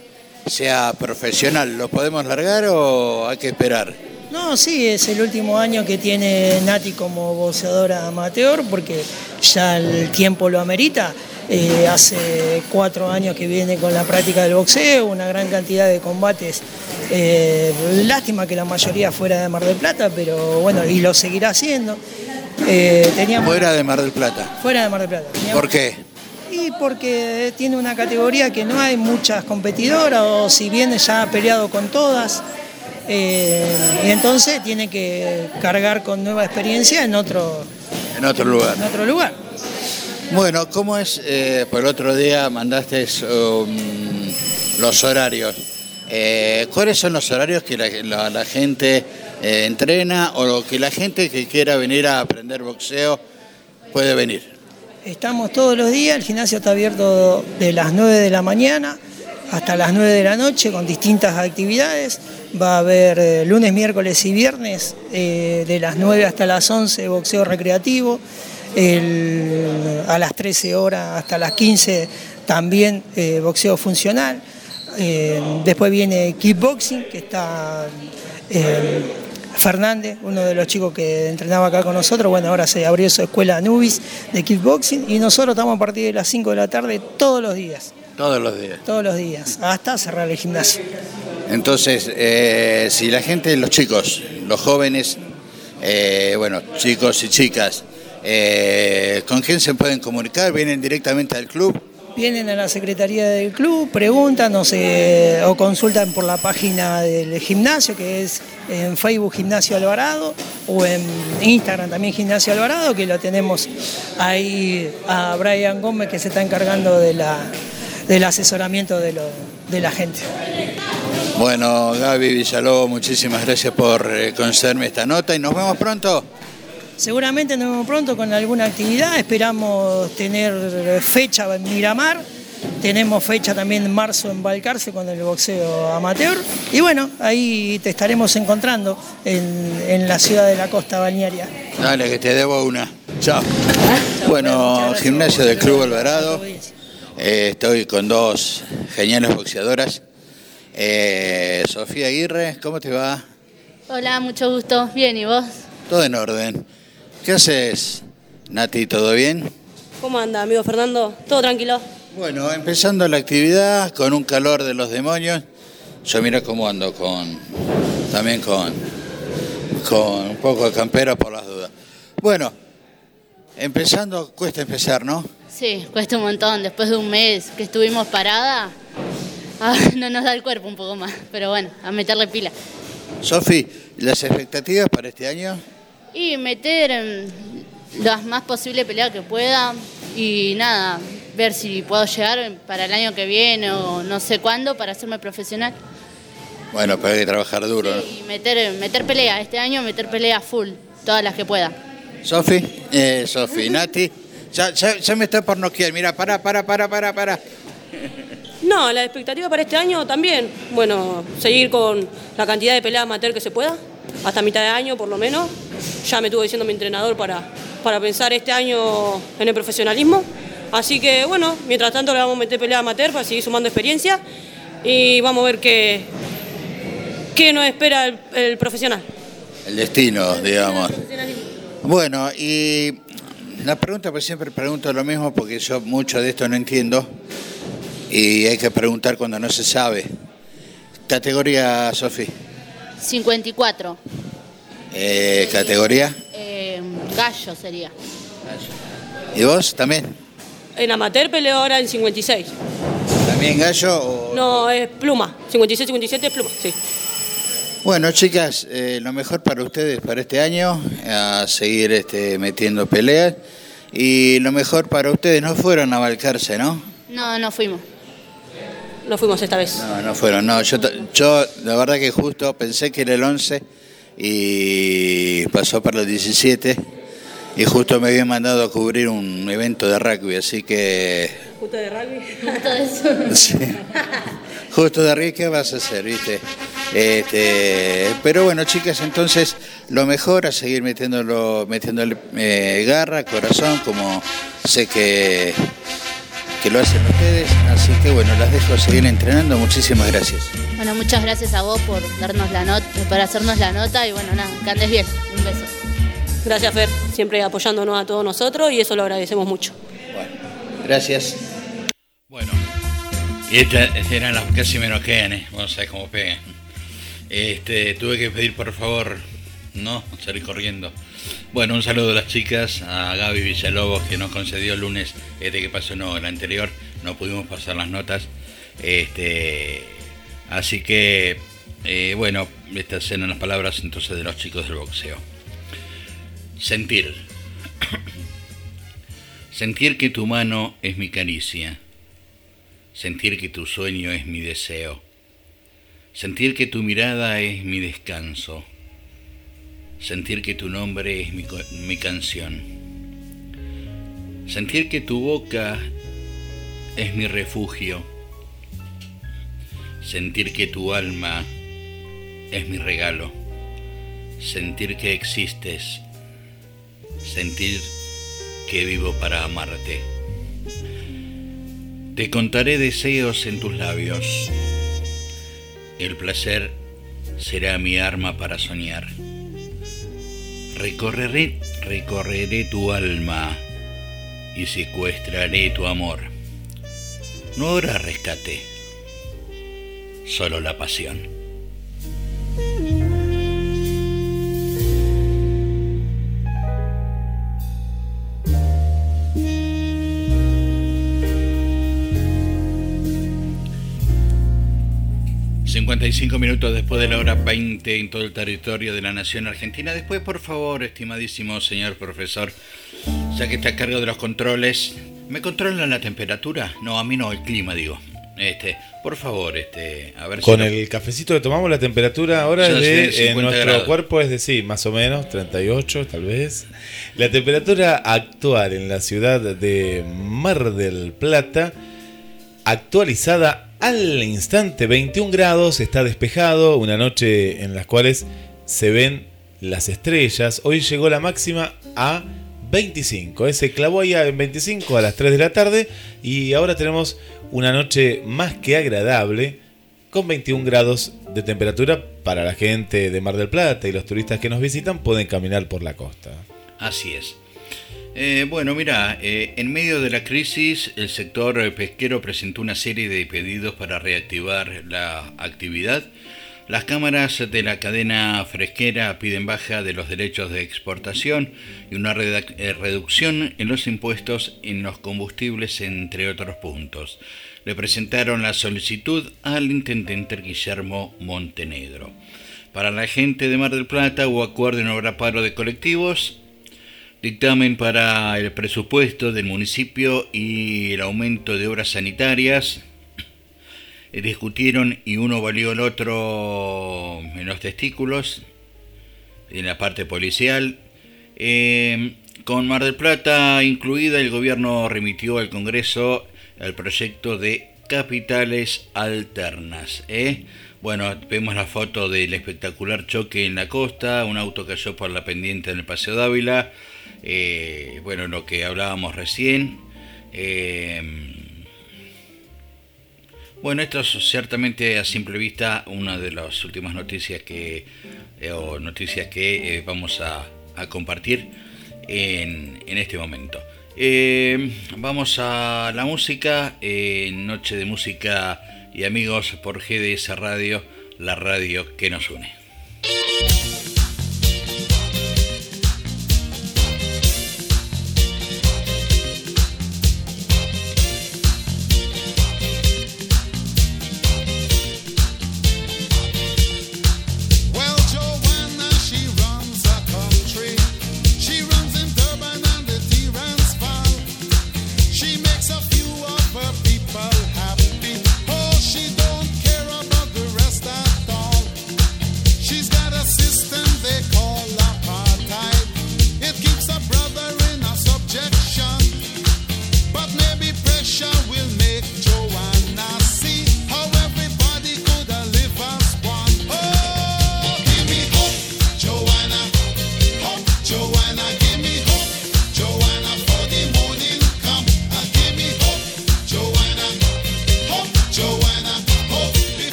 sea profesional. ¿Lo podemos largar o hay que esperar? No, sí, es el último año que tiene Nati como boxeadora amateur porque ya el tiempo lo amerita. Eh, hace cuatro años que viene con la práctica del boxeo, una gran cantidad de combates. Eh, lástima que la mayoría fuera de Mar del Plata, pero bueno, y lo seguirá haciendo. Eh, teníamos, Fuera de Mar del Plata. fuera de Mar del Plata. Teníamos- ¿Por qué? y porque tiene una categoría que no hay muchas competidoras, o si bien ya ha peleado con todas, eh, y entonces tiene que cargar con nueva experiencia en otro, En otro lugar. en otro lugar. Bueno, ¿cómo es? Eh, por el otro día mandaste um, los horarios. Eh, ¿Cuáles son los horarios que la, la- la gente eh, entrena o que la gente que quiera venir a aprender boxeo puede venir? Estamos todos los días, el gimnasio está abierto de las 9 de la mañana hasta las 9 de la noche con distintas actividades. Va a haber eh, lunes, miércoles y viernes eh, de las 9 hasta las 11 boxeo recreativo. A las 13 horas hasta las 15 también eh, boxeo funcional. Después viene kickboxing, que está Fernández, uno de los chicos que entrenaba acá con nosotros. Bueno, ahora se abrió su escuela Anubis de kickboxing y nosotros estamos a partir de las 5 de la tarde todos los días, Todos los días. todos los días, hasta cerrar el gimnasio. Entonces, eh, si la gente, los chicos, los jóvenes, eh, bueno, chicos y chicas, eh, ¿con quién se pueden comunicar? ¿Vienen directamente al club? Vienen a la secretaría del club, preguntan o, se- o consultan por la página del gimnasio, que es en Facebook Gimnasio Alvarado, o en Instagram también Gimnasio Alvarado, que lo tenemos ahí a Brian Gómez, que se está encargando de la, del asesoramiento de, lo- de la gente. Bueno, Gaby Villalobos, muchísimas gracias por eh, concederme esta nota y nos vemos pronto. Seguramente nos vemos pronto con alguna actividad, esperamos tener fecha en Miramar, tenemos fecha también en marzo en Balcarce con el boxeo amateur y bueno, ahí te estaremos encontrando en, en la ciudad de la costa balnearia. Dale, que te debo una. Chao. Bueno, gimnasio del Club Alvarado. Eh, estoy con dos geniales boxeadoras. Eh, Sofía Aguirre, ¿cómo te va? Hola, mucho gusto. Bien, ¿y vos? Todo en orden. ¿Qué haces, Nati? ¿Todo bien? ¿Cómo anda, amigo Fernando? ¿Todo tranquilo? Bueno, empezando la actividad con un calor de los demonios. Yo mira cómo ando con también con con un poco de campera por las dudas. Bueno, empezando cuesta empezar, ¿no? Sí, cuesta un montón. Después de un mes que estuvimos parada, ah, no nos da el cuerpo un poco más. Pero bueno, a meterle pila. Sofi, ¿las expectativas para este año? Y meter mm, las más posibles peleas que pueda. Y nada, ver si puedo llegar para el año que viene o no sé cuándo para hacerme profesional. Bueno, pero hay que trabajar duro. ¿no? Y meter, meter pelea. Este año meter pelea full, todas las que pueda. Sofi, eh, Sofi, Nati, ya, ya, ya me está por noquear. Mira, para, para, para, para, para. No, la expectativa para este año también. Bueno, seguir con la cantidad de peleas amateur que se pueda, hasta mitad de año por lo menos. Ya me estuvo diciendo mi entrenador para, para pensar este año en el profesionalismo. Así que bueno, mientras tanto le vamos a meter pelea amateur para seguir sumando experiencia y vamos a ver qué, qué nos espera el, el profesional. El destino, digamos. Bueno, y la pregunta, pues siempre pregunto lo mismo porque yo mucho de esto no entiendo y hay que preguntar cuando no se sabe. Categoría, Sofi. 54. Eh, categoría. Eh, gallo sería. ¿Y vos también? En amateur peleo ahora en 56. ¿También gallo? o- No, es pluma. 56-57 es pluma, sí. Bueno, chicas, eh, lo mejor para ustedes para este año, a seguir este, metiendo peleas. Y lo mejor para ustedes, no fueron a Balcarce, ¿no? No, no fuimos. No fuimos esta vez. No, no fueron, no. Yo, yo la verdad que justo pensé que era el 11 y pasó para los 17 y justo me habían mandado a cubrir un evento de rugby, así que... Justo de rugby. *laughs* Todo eso. sí. Justo de ¿qué vas a hacer, viste? Este, pero bueno, chicas, entonces lo mejor a seguir metiéndolo, metiéndole eh, garra, corazón, como sé que, que lo hacen ustedes. Así que bueno, las dejo seguir entrenando. Muchísimas gracias. Bueno, muchas gracias a vos por darnos la nota, para hacernos la nota y bueno, nada, que andes bien. Un beso. Gracias, Fer, siempre apoyándonos a todos nosotros y eso lo agradecemos mucho. Gracias. Bueno, estas eran las que casi menos quedan, ¿eh? A ver cómo pegan. Este, tuve que pedir por favor, no, salir corriendo. Bueno, un saludo a las chicas, a Gaby Villalobos que nos concedió el lunes, este que pasó, no, el anterior, no pudimos pasar las notas. Este, así que, eh, bueno, estas eran las palabras entonces de los chicos del boxeo. Sentir. *coughs* Sentir que tu mano es mi caricia. Sentir que tu sueño es mi deseo. Sentir que tu mirada es mi descanso. Sentir que tu nombre es mi, mi canción. Sentir que tu boca es mi refugio. Sentir que tu alma es mi regalo. Sentir que existes. Sentir que vivo para amarte. Te contaré deseos en tus labios. El placer será mi arma para soñar. Recorreré, recorreré tu alma y secuestraré tu amor. No habrá rescate, solo la pasión. ...55 minutos después de la hora 20 en todo el territorio de la nación argentina. Después, por favor, estimadísimo señor profesor, ya que está a cargo de los controles, ¿me controlan la temperatura? No, a mí no, el clima, digo. Este, por favor, este, a ver Con si... el cafecito que tomamos, la temperatura ahora sé, de, en 50 nuestro grados. cuerpo es de sí, más o menos, 38 tal vez. La temperatura actual en la ciudad de Mar del Plata, actualizada al instante, 21 grados, está despejado, una noche en las cuales se ven las estrellas. Hoy llegó la máxima a 25, eh, se clavó ahí en 25 a las 3 de la tarde y ahora tenemos una noche más que agradable con 21 grados de temperatura para la gente de Mar del Plata y los turistas que nos visitan pueden caminar por la costa. Así es. Eh, bueno, mira, eh, en medio de la crisis, el sector pesquero presentó una serie de pedidos para reactivar la actividad. Las cámaras de la cadena fresquera piden baja de los derechos de exportación y una eh, reducción en los impuestos en los combustibles, entre otros puntos. Le presentaron la solicitud al intendente Guillermo Montenegro. Para la gente de Mar del Plata hubo acuerdo en obra paro de colectivos, dictamen para el presupuesto del municipio y el aumento de obras sanitarias. Eh, Discutieron y uno valió el otro en los testículos, en la parte policial. Eh, con Mar del Plata incluida, el gobierno remitió al Congreso el proyecto de capitales alternas. ¿eh? Bueno, vemos la foto del espectacular choque en la costa, un auto cayó por la pendiente en el Paseo Dávila, eh, bueno, lo que hablábamos recién. eh, bueno, esto es ciertamente a simple vista una de las últimas noticias que, eh, noticias que vamos a, compartir en, en este momento. Vamos a la música, Noche de Música y amigos por GDS Radio, la radio que nos une.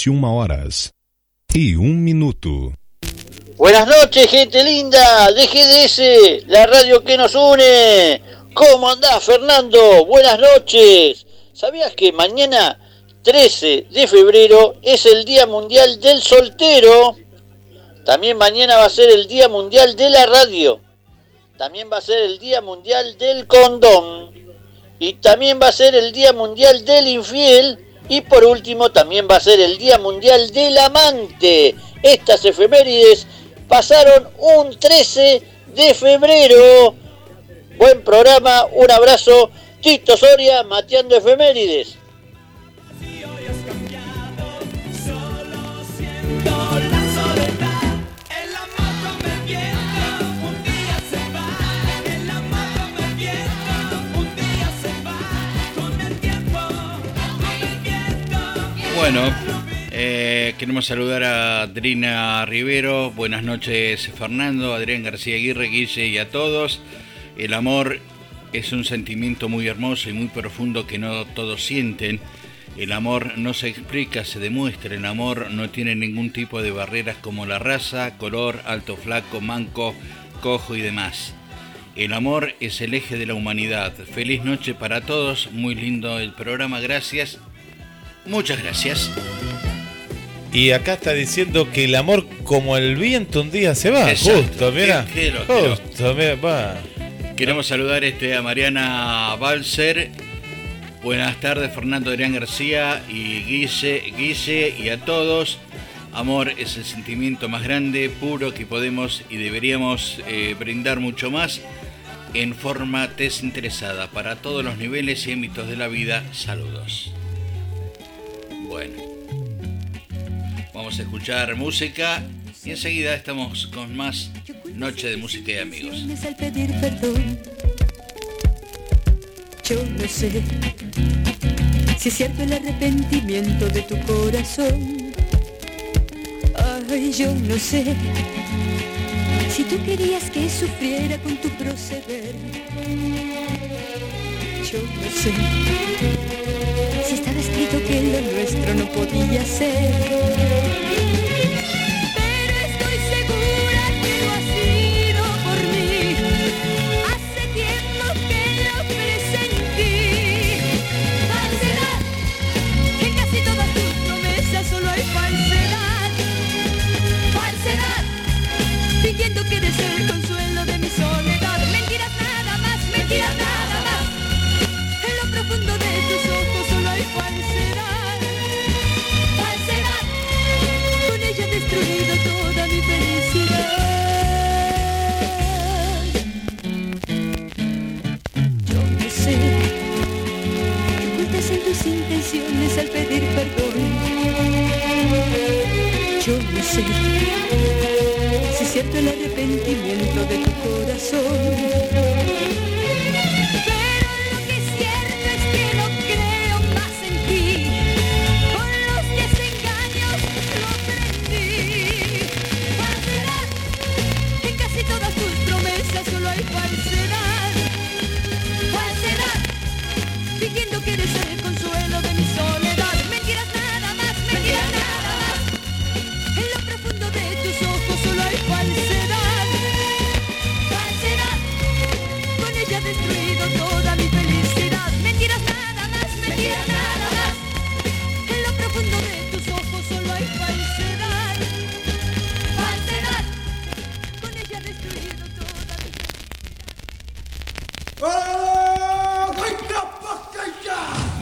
21 horas y un minuto. Buenas noches, gente linda de GDS, la radio que nos une. ¿Cómo andás, Fernando? Buenas noches. ¿Sabías que mañana, 13 de febrero, es el Día Mundial del Soltero? También mañana va a ser el Día Mundial de la Radio. También va a ser el Día Mundial del Condón. Y también va a ser el Día Mundial del Infiel. Y por último, también va a ser el Día Mundial del Amante. Estas efemérides pasaron un 13 de febrero. Buen programa, un abrazo. Tito Soria, mateando efemérides. Bueno, eh, queremos saludar a Adriana Rivero. Buenas noches, Fernando, Adrián García Aguirre, Guille y a todos. El amor es un sentimiento muy hermoso y muy profundo que no todos sienten. El amor no se explica, se demuestra. El amor no tiene ningún tipo de barreras como la raza, color, alto, flaco, manco, cojo y demás. El amor es el eje de la humanidad. Feliz noche para todos. Muy lindo el programa. Gracias. Muchas gracias. Y acá está diciendo que el amor como el viento un día se va. Exacto. Justo, mira. Justo, mira, va. Queremos saludar este, a Mariana Balser. Buenas tardes, Fernando Adrián García y Guille, Guille y a todos. Amor es el sentimiento más grande, puro que podemos y deberíamos eh, brindar mucho más en forma desinteresada para todos los niveles y ámbitos de la vida. Saludos. Bueno, vamos a escuchar música y enseguida estamos con más Noche de Música y Amigos. al pedir perdón. Yo no sé si es cierto el arrepentimiento de tu corazón. Ay, yo no sé si tú querías que sufriera con tu proceder. Sé si estaba escrito que lo nuestro no podía ser.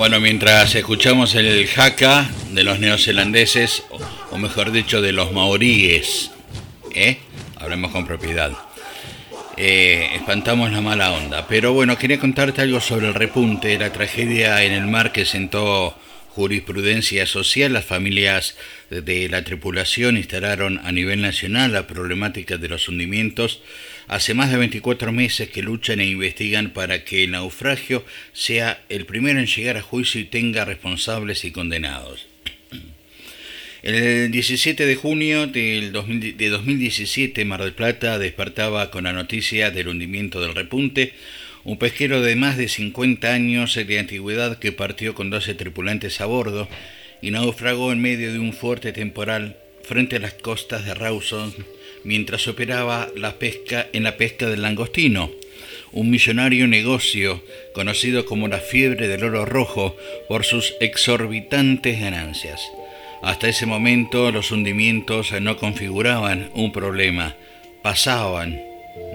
Bueno, mientras escuchamos el jaca de los neozelandeses, o, mejor dicho, de los maoríes, ¿eh? hablemos con propiedad, eh, espantamos la mala onda. Pero bueno, quería contarte algo sobre el repunte, la tragedia en el mar que sentó jurisprudencia social. Las familias de la tripulación instalaron a nivel nacional la problemática de los hundimientos. Hace más de 24 meses que luchan e investigan para que el naufragio sea el primero en llegar a juicio y tenga responsables y condenados. El 17 de junio del 2000 de 2017, Mar del Plata despertaba con la noticia del hundimiento del repunte, un pesquero de más de 50 años de antigüedad que partió con 12 tripulantes a bordo y naufragó en medio de un fuerte temporal frente a las costas de Rawson mientras operaba la pesca en la pesca del langostino, un millonario negocio conocido como la fiebre del oro rojo por sus exorbitantes ganancias. Hasta ese momento los hundimientos no configuraban un problema, pasaban,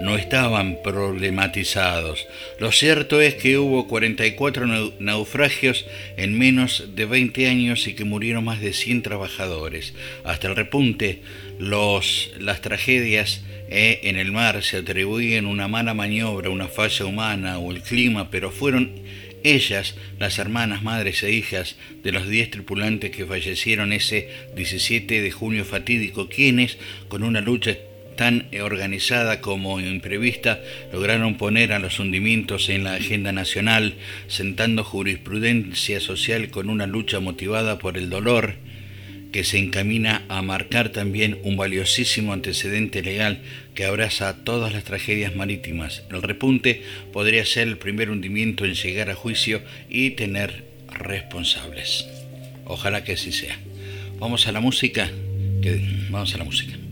no estaban problematizados. Lo cierto es que hubo 44 nau- naufragios en menos de 20 años y que murieron más de 100 trabajadores. Hasta el repunte, los, las tragedias eh, en el mar se atribuían una mala maniobra, una falla humana o el clima, pero fueron ellas, las hermanas, madres e hijas de los 10 tripulantes que fallecieron ese 17 de junio fatídico, quienes, con una lucha tan organizada como imprevista, lograron poner a los hundimientos en la agenda nacional, sentando jurisprudencia social con una lucha motivada por el dolor, que se encamina a marcar también un valiosísimo antecedente legal que abraza todas las tragedias marítimas. El repunte podría ser el primer hundimiento en llegar a juicio y tener responsables. Ojalá que así sea. Vamos a la música. Vamos a la música.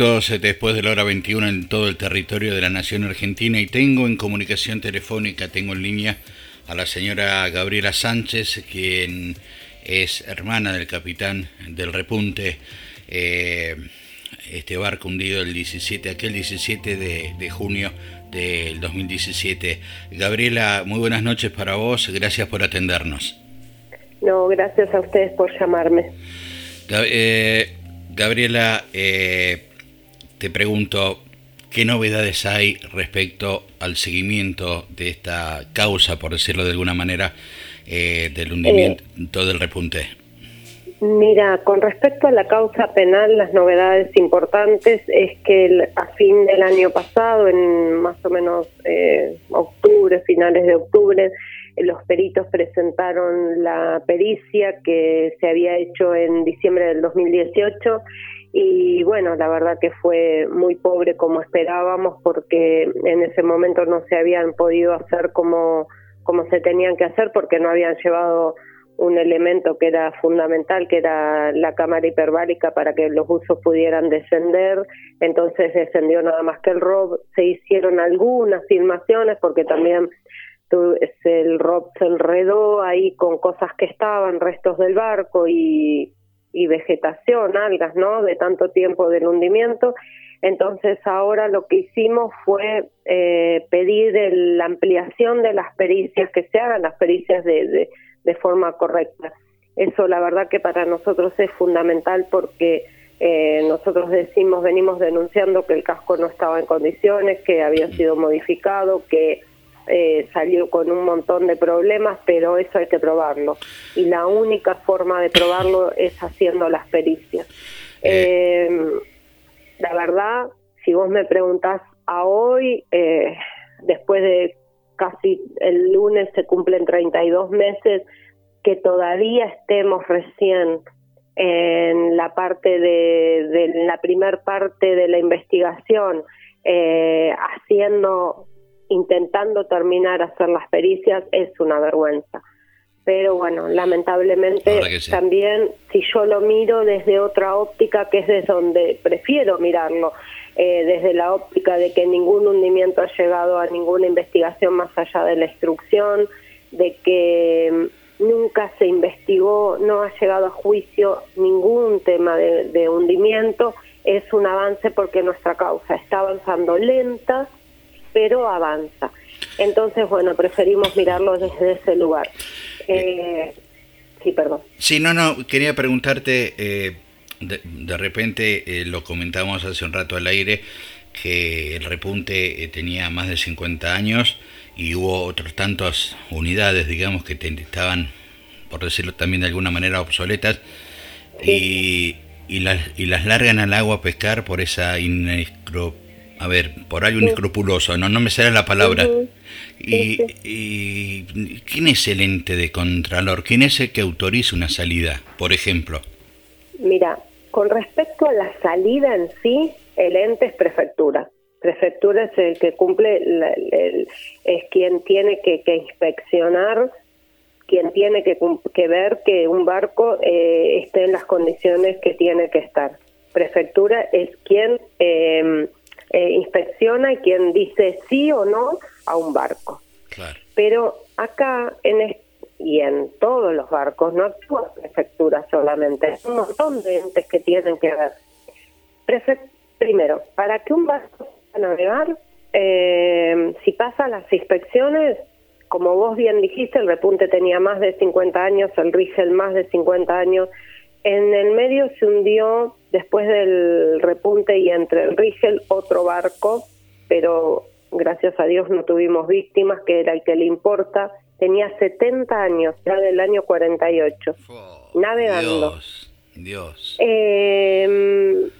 Minutos después de la hora 21 en todo el territorio de la nación argentina y tengo en comunicación telefónica, tengo en línea a la señora Gabriela Sánchez, quien es hermana del capitán del repunte, eh, este barco hundido el 17, aquel 17 de, de junio del 2017. Gabriela, muy buenas noches para vos, gracias por atendernos. No, gracias a ustedes por llamarme. Eh, Gabriela, eh, te pregunto, ¿qué novedades hay respecto al seguimiento de esta causa, por decirlo de alguna manera, eh, del hundimiento del repunte? Mira, con respecto a la causa penal, las novedades importantes es que el- a fin del año pasado, en más o menos eh, octubre, finales de octubre, eh, los peritos presentaron la pericia que se había hecho en diciembre del 2018 y bueno, la verdad que fue muy pobre como esperábamos porque en ese momento no se habían podido hacer como, como se tenían que hacer porque no habían llevado un elemento que era fundamental, que era la cámara hiperbárica para que los buzos pudieran descender. Entonces descendió nada más que el ROB. Se hicieron algunas filmaciones porque también el ROB se enredó ahí con cosas que estaban, restos del barco y, y vegetación, algas, ¿no? De tanto tiempo del hundimiento. Entonces ahora lo que hicimos fue eh, pedir el- la ampliación de las pericias, que se hagan las pericias de, de, de forma correcta. Eso la verdad que para nosotros es fundamental porque eh, nosotros decimos, venimos denunciando que el casco no estaba en condiciones, que había sido modificado, que eh, salió con un montón de problemas, pero eso hay que probarlo. Y la única forma de probarlo es haciendo las pericias. Eh, la verdad, si vos me preguntás a hoy, eh, después de casi el lunes se cumplen 32 meses, que todavía estemos recién en la parte de, de la primer parte de la investigación, eh, haciendo, intentando terminar hacer las pericias, es una vergüenza. Pero bueno, lamentablemente sí. también si yo lo miro desde otra óptica, que es desde donde prefiero mirarlo, eh, desde la óptica de que ningún hundimiento ha llegado a ninguna investigación más allá de la instrucción, de que mm, nunca se investigó, no ha llegado a juicio ningún tema de, de hundimiento, es un avance porque nuestra causa está avanzando lenta, pero avanza. Entonces, bueno, preferimos mirarlo desde ese lugar. Eh, sí, perdón. Sí, no, no, quería preguntarte, eh, de, de repente eh, lo comentamos hace un rato al aire, que el repunte eh, tenía más de 50 años y hubo otros tantas unidades, digamos, que te- estaban, por decirlo también de alguna manera, obsoletas y, y, las, y las largan al agua a pescar por esa inescro... A ver, por algo Sí. inescrupuloso, no, no me sale la palabra. Y, y ¿quién es el ente de Contralor? ¿Quién es el que autoriza una salida, por ejemplo? Mira, con respecto a la salida en sí, el ente es prefectura. Prefectura es el que cumple, el- es quien tiene que, que inspeccionar, quien tiene que, que ver que un barco eh, esté en las condiciones que tiene que estar. Prefectura es quien eh, eh, inspecciona y quien dice sí o no a un barco. Pero acá en es- y en todos los barcos no actúa prefectura solamente, hay un montón de entes que tienen que ver. Prefe- Primero, para que un barco pueda navegar, eh, si pasa las inspecciones, como vos bien dijiste, el repunte tenía más de 50 años, el Rigel más de 50 años. En el medio se hundió, después del repunte y entre el Rigel, otro barco, pero gracias a Dios no tuvimos víctimas, que era el que le importa. Tenía 70 años, ya del año 48, navegando. Dios, Dios. Eh,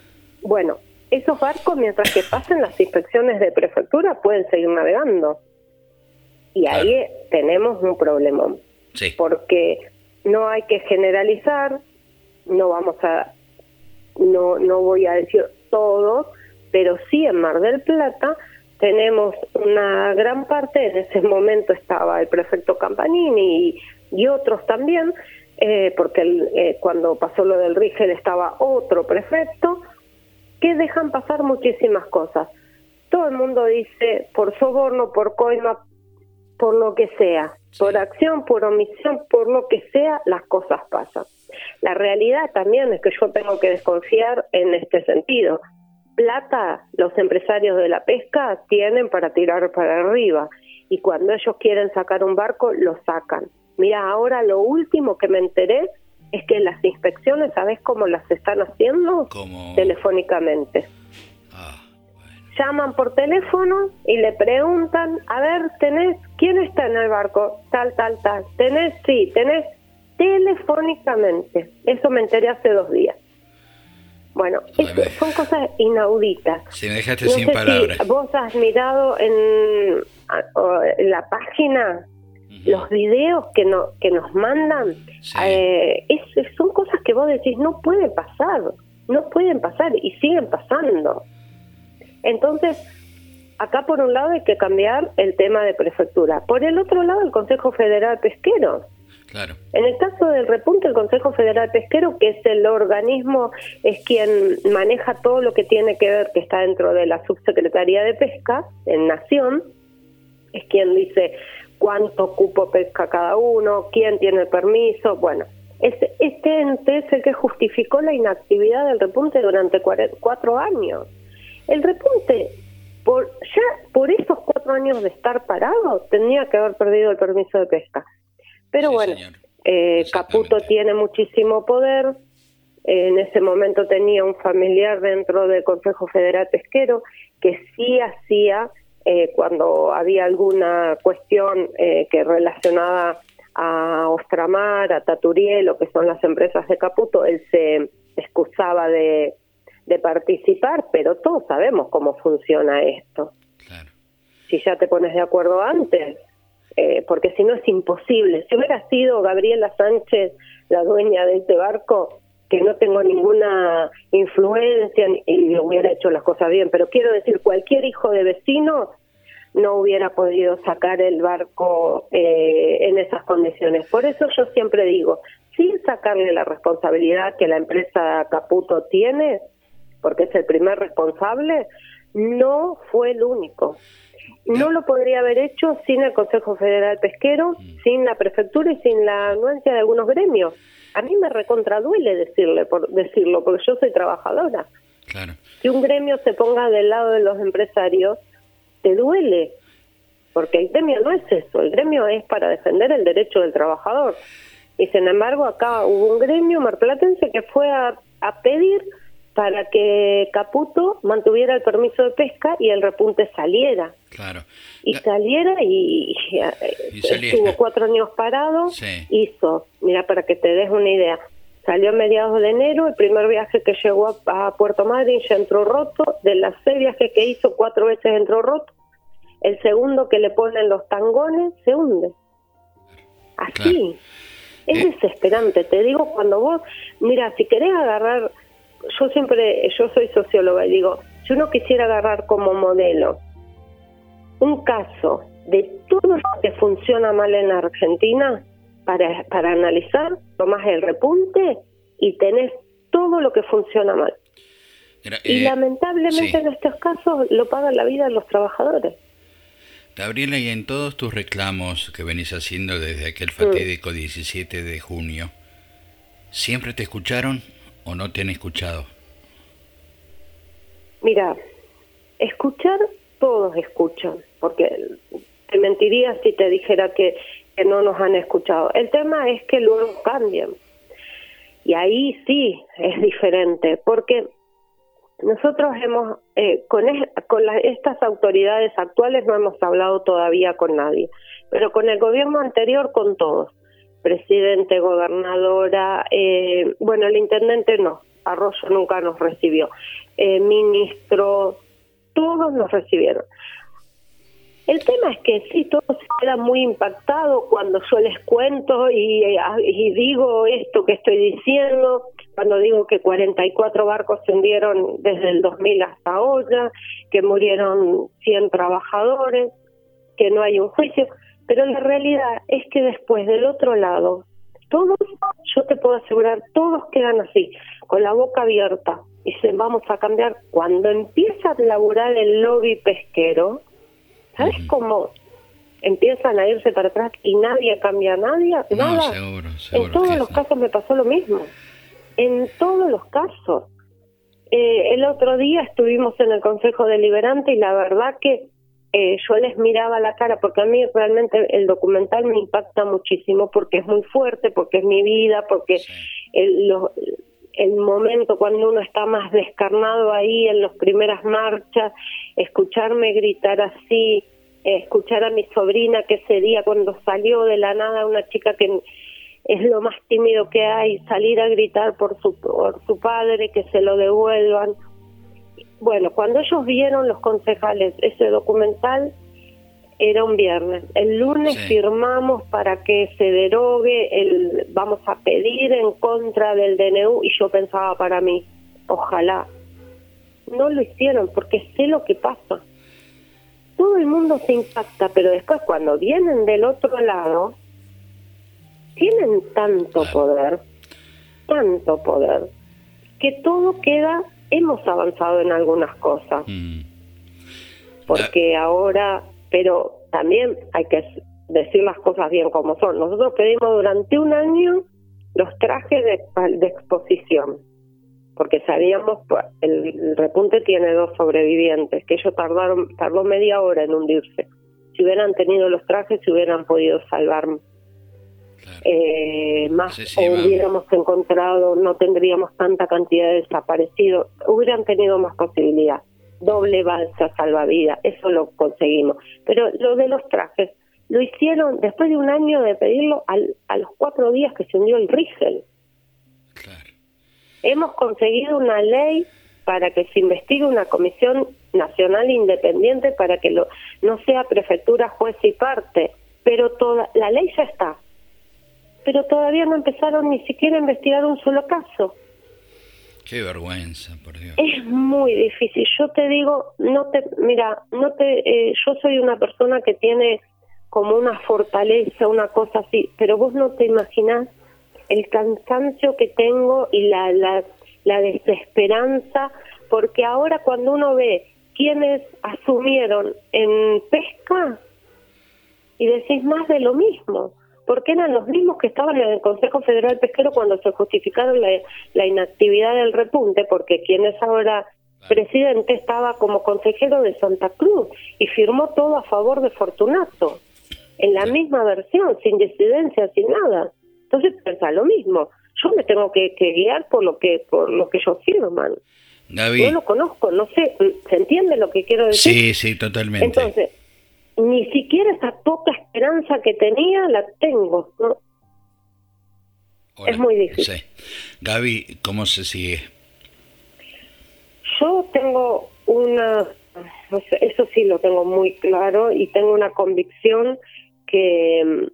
bueno, esos barcos, mientras que pasen las inspecciones de prefectura, pueden seguir navegando. Y ahí tenemos un problemón. Sí. Porque no hay que generalizar, no vamos a, no, no voy a decir todos, pero sí en Mar del Plata tenemos una gran parte, en ese momento estaba el prefecto Campanini y, y otros también, eh, porque el- eh, cuando pasó lo del Rigel estaba otro prefecto, que dejan pasar muchísimas cosas. Todo el mundo dice por soborno, por coima, por lo que sea, por acción, por omisión, por lo que sea, las cosas pasan. La realidad también es que yo tengo que desconfiar en este sentido. Plata, los empresarios de la pesca tienen para tirar para arriba y cuando ellos quieren sacar un barco, lo sacan. Mira, ahora lo último que me enteré es que las inspecciones, ¿sabes cómo las están haciendo? Telefónicamente. Llaman por teléfono y le preguntan, a ver, ¿tenés quién está en el barco? Tal, tal, tal. ¿Tenés? Sí, tenés telefónicamente. Eso me enteré hace dos días. Bueno, es- son cosas inauditas. Si me dejaste No sin sé palabras. si vos has mirado en, la página los videos que, no, que nos mandan. eh, es- son cosas que vos decís, no pueden pasar, no pueden pasar y siguen pasando. Entonces, acá por un lado hay que cambiar el tema de prefectura. Por el otro lado, el Consejo Federal Pesquero. En el caso del repunte, el Consejo Federal Pesquero, que es el organismo, es quien maneja todo lo que tiene que ver, que está dentro de la Subsecretaría de Pesca en Nación, es quien dice cuánto cupo pesca cada uno, quién tiene el permiso, bueno. Este, este ente es el que justificó la inactividad del repunte durante cuatro años. El repunte, por ya por esos cuatro años de estar parado, tenía que haber perdido el permiso de pesca. Pero bueno, eh, Caputo tiene muchísimo poder. En ese momento tenía un familiar dentro del Consejo Federal Pesquero que sí hacía, eh, cuando había alguna cuestión eh, que relacionada a Ostramar, a Taturiel, o que son las empresas de Caputo, él se excusaba de, de participar, pero todos sabemos cómo funciona esto. Si ya te pones de acuerdo antes, eh, porque si no es imposible. Si hubiera sido Gabriela Sánchez la dueña de este barco, que no tengo ninguna influencia y hubiera hecho las cosas bien, pero quiero decir, cualquier hijo de vecino no hubiera podido sacar el barco eh, en esas condiciones. Por eso yo siempre digo, sin sacarle la responsabilidad que la empresa Caputo tiene, porque es el primer responsable, no fue el único. No lo podría haber hecho sin el Consejo Federal Pesquero, sin la prefectura y sin la anuencia de algunos gremios. A mí me recontraduele decirle por decirlo, porque yo soy trabajadora. Claro. Que un gremio se ponga del lado de los empresarios, te duele, porque el gremio no es eso, el gremio es para defender el derecho del trabajador. Y sin embargo, acá hubo un gremio marplatense que fue a, a pedir para que Caputo mantuviera el permiso de pesca y el repunte saliera. Claro. Y saliera y, y, eh, Y saliera. estuvo cuatro años parado, Sí. hizo, mira, para que te des una idea, salió a mediados de enero, el primer viaje que llegó a, a Puerto Madryn ya entró roto, de las seis viajes que hizo, cuatro veces entró roto, el segundo que le ponen los tangones se hunde. Así. Es desesperante, te digo, cuando vos, mira, si querés agarrar, yo siempre, yo soy socióloga y digo, si uno quisiera agarrar como modelo un caso de todo lo que funciona mal en la Argentina para, para analizar, tomás el repunte y tenés todo lo que funciona mal. y eh, lamentablemente sí. en estos casos lo paga la vida de los trabajadores. Gabriela, y en todos tus reclamos que venís haciendo desde Mm. aquel fatídico 17 de junio, ¿siempre te escucharon o no te han escuchado? Mira, escuchar, todos escuchan, porque te mentiría si te dijera que, no nos han escuchado. El tema es que luego cambian. Y ahí sí es diferente, porque nosotros hemos, eh, con, con la- estas autoridades actuales no hemos hablado todavía con nadie, pero con el gobierno anterior con todos, presidente, gobernadora, eh, bueno, el intendente no, Arroyo nunca nos recibió, eh, ministro, todos nos recibieron. El tema es que sí, todo se muy impactado cuando yo les cuento y, y digo esto que estoy diciendo, cuando digo que 44 barcos se hundieron desde el 2000 hasta ahora, que murieron 100 trabajadores, que no hay un juicio, pero la realidad es que después del otro lado, todos, yo te puedo asegurar, todos quedan así, con la boca abierta, y se vamos a cambiar. Cuando empieza a laburar el lobby pesquero, ¿sabes cómo empiezan a irse para atrás y nadie cambia a nadie? No, Nada. seguro, En seguro. todos que los casos me pasó lo mismo. En todos los casos. Eh, el otro día estuvimos en el Consejo Deliberante y la verdad que eh, yo les miraba la cara porque a mí realmente el documental me impacta muchísimo porque es muy fuerte, porque es mi vida, porque el, lo- el momento cuando uno está más descarnado ahí en las primeras marchas, escucharme gritar así, eh, escuchar a mi sobrina que ese día cuando salió de la nada una chica que es lo más tímido que hay, salir a gritar por su, por su padre, que se lo devuelvan. Bueno, cuando ellos vieron los concejales ese documental, era un viernes. El lunes Sí. firmamos para que se derogue el, vamos a pedir en contra del DNU y yo pensaba para mí, ojalá. No lo hicieron porque sé lo que pasa. Todo el mundo se impacta, pero después cuando vienen del otro lado, tienen tanto poder, tanto poder, que todo queda, hemos avanzado en algunas cosas. Porque ahora, pero también hay que decir las cosas bien como son. Nosotros pedimos durante un año los trajes de, de exposición, porque sabíamos, pues, el, el repunte tiene dos sobrevivientes, que ellos tardaron, tardó media hora en hundirse. Si hubieran tenido los trajes, se hubieran podido salvar eh, más hubiéramos encontrado, no tendríamos tanta cantidad de desaparecidos, hubieran tenido más posibilidad. Doble balsa salvavidas, eso lo conseguimos. Pero lo de los trajes, lo hicieron después de un año de pedirlo al- a los cuatro días que se hundió el Rigel. Hemos conseguido una ley para que se investigue una comisión nacional independiente para que lo, no sea prefectura, juez y parte. Pero toda, la ley ya está. Pero todavía no empezaron ni siquiera a investigar un solo caso. Qué vergüenza, por Dios. Es muy difícil. Yo te digo, no te, mira, no te, eh, yo soy una persona que tiene como una fortaleza, una cosa así, pero vos no te imaginás el cansancio que tengo y la, la, la desesperanza, porque ahora cuando uno ve quienes asumieron en pesca y decís más de lo mismo, porque eran los mismos que estaban en el Consejo Federal Pesquero cuando se justificaron la, la inactividad del repunte, porque quien es ahora presidente estaba como consejero de Santa Cruz y firmó todo a favor de Fortunato, en la misma versión, sin disidencia, sin nada. Entonces pensa lo mismo. Yo me tengo que, que guiar por lo que por lo que ellos firman. Gaby. No lo conozco, no sé, ¿se entiende lo que quiero decir? Sí, sí, totalmente. Entonces, ni siquiera esa poca esperanza que tenía la tengo. ¿no? Hola. Es muy difícil. Sí. Gaby, ¿cómo se sigue? Yo tengo una, eso sí lo tengo muy claro y tengo una convicción que mm,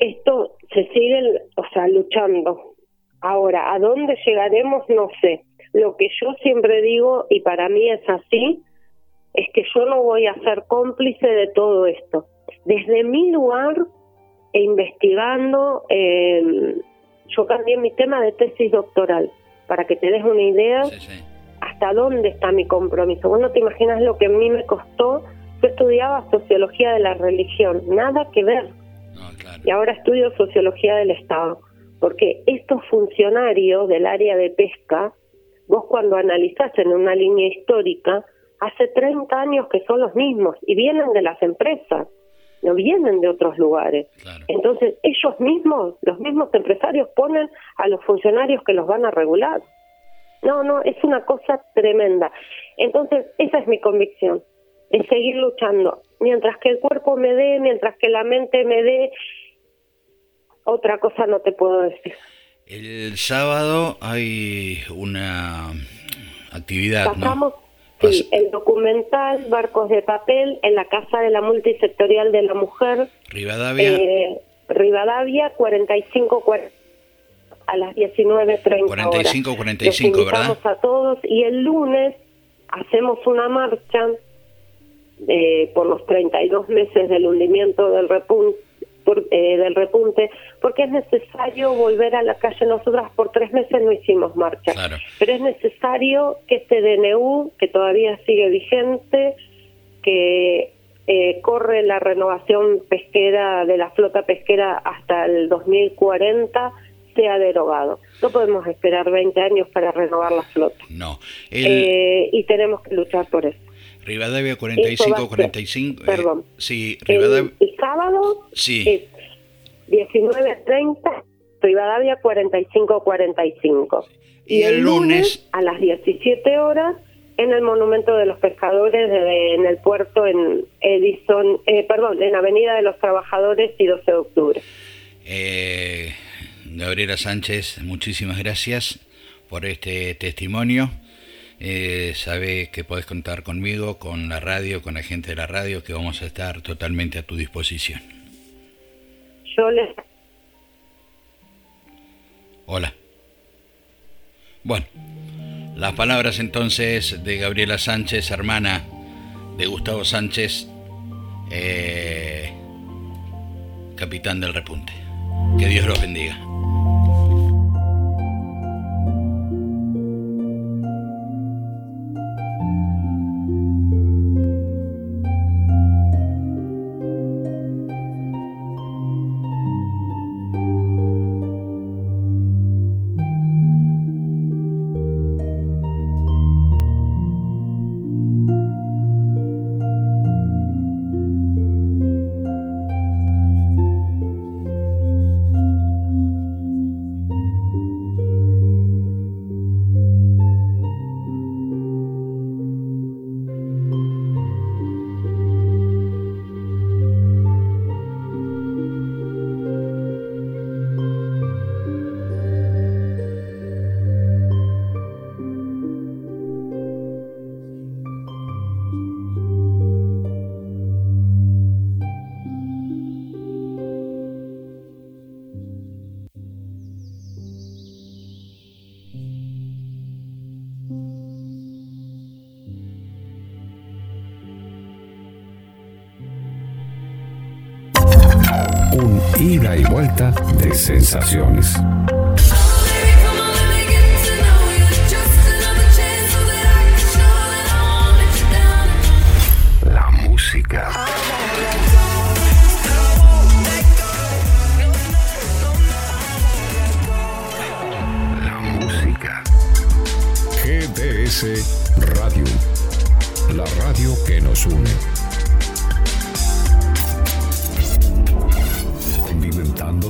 esto se sigue, o sea, luchando. Ahora, ¿a dónde llegaremos? No sé. Lo que yo siempre digo, y para mí es así, es que yo no voy a ser cómplice de todo esto. Desde mi lugar, e investigando, eh, yo cambié mi tema de tesis doctoral, para que te des una idea hasta dónde está mi compromiso. Vos no te imaginas lo que a mí me costó. Yo estudiaba sociología de la religión, nada que ver. Y ahora estudio sociología del Estado. Porque estos funcionarios del área de pesca, vos cuando analizás en una línea histórica, hace 30 años que son los mismos y vienen de las empresas, no vienen de otros lugares. Entonces ellos mismos, los mismos empresarios ponen a los funcionarios que los van a regular. No, no, es una cosa tremenda. Entonces esa es mi convicción, de seguir luchando. Mientras que el cuerpo me dé, mientras que la mente me dé, otra cosa no te puedo decir. El sábado hay una actividad, ¿no? Sí, el documental Barcos de Papel en la Casa de la Multisectorial de la Mujer, Rivadavia, eh, Rivadavia 45 cuar- a las 19.30 horas. 45, 45, Los ¿verdad? a todos y el lunes hacemos una marcha eh, por los 32 meses del hundimiento del repunte, del repunte, porque es necesario volver a la calle. Nosotras por tres meses no hicimos marcha, pero es necesario que este DNU, que todavía sigue vigente, que eh, corre la renovación pesquera de la flota pesquera hasta el 2040, sea derogado. No podemos esperar 20 años para renovar la flota. No. El Eh, y tenemos que luchar por eso. Rivadavia Eso va a 45, ser- 45. eh, perdón. sí, El, Rivadavia. el sábado Sí. es 19.30, Rivadavia 45-45. Y el lunes- a las 17 horas en el Monumento de los Pescadores de- en el puerto en Edison, eh, perdón, en Avenida de los Trabajadores y 12 de octubre. Eh, Gabriela Sánchez, muchísimas gracias por este testimonio. Eh, sabe que podés contar conmigo, con la radio, con la gente de la radio, que vamos a estar totalmente a tu disposición. Yo les Hola. Bueno, las palabras entonces de Gabriela Sánchez, hermana de Gustavo Sánchez, eh, capitán del repunte. Que Dios los bendiga. De sensaciones. La música. La música. GDS Radio. La radio que nos une.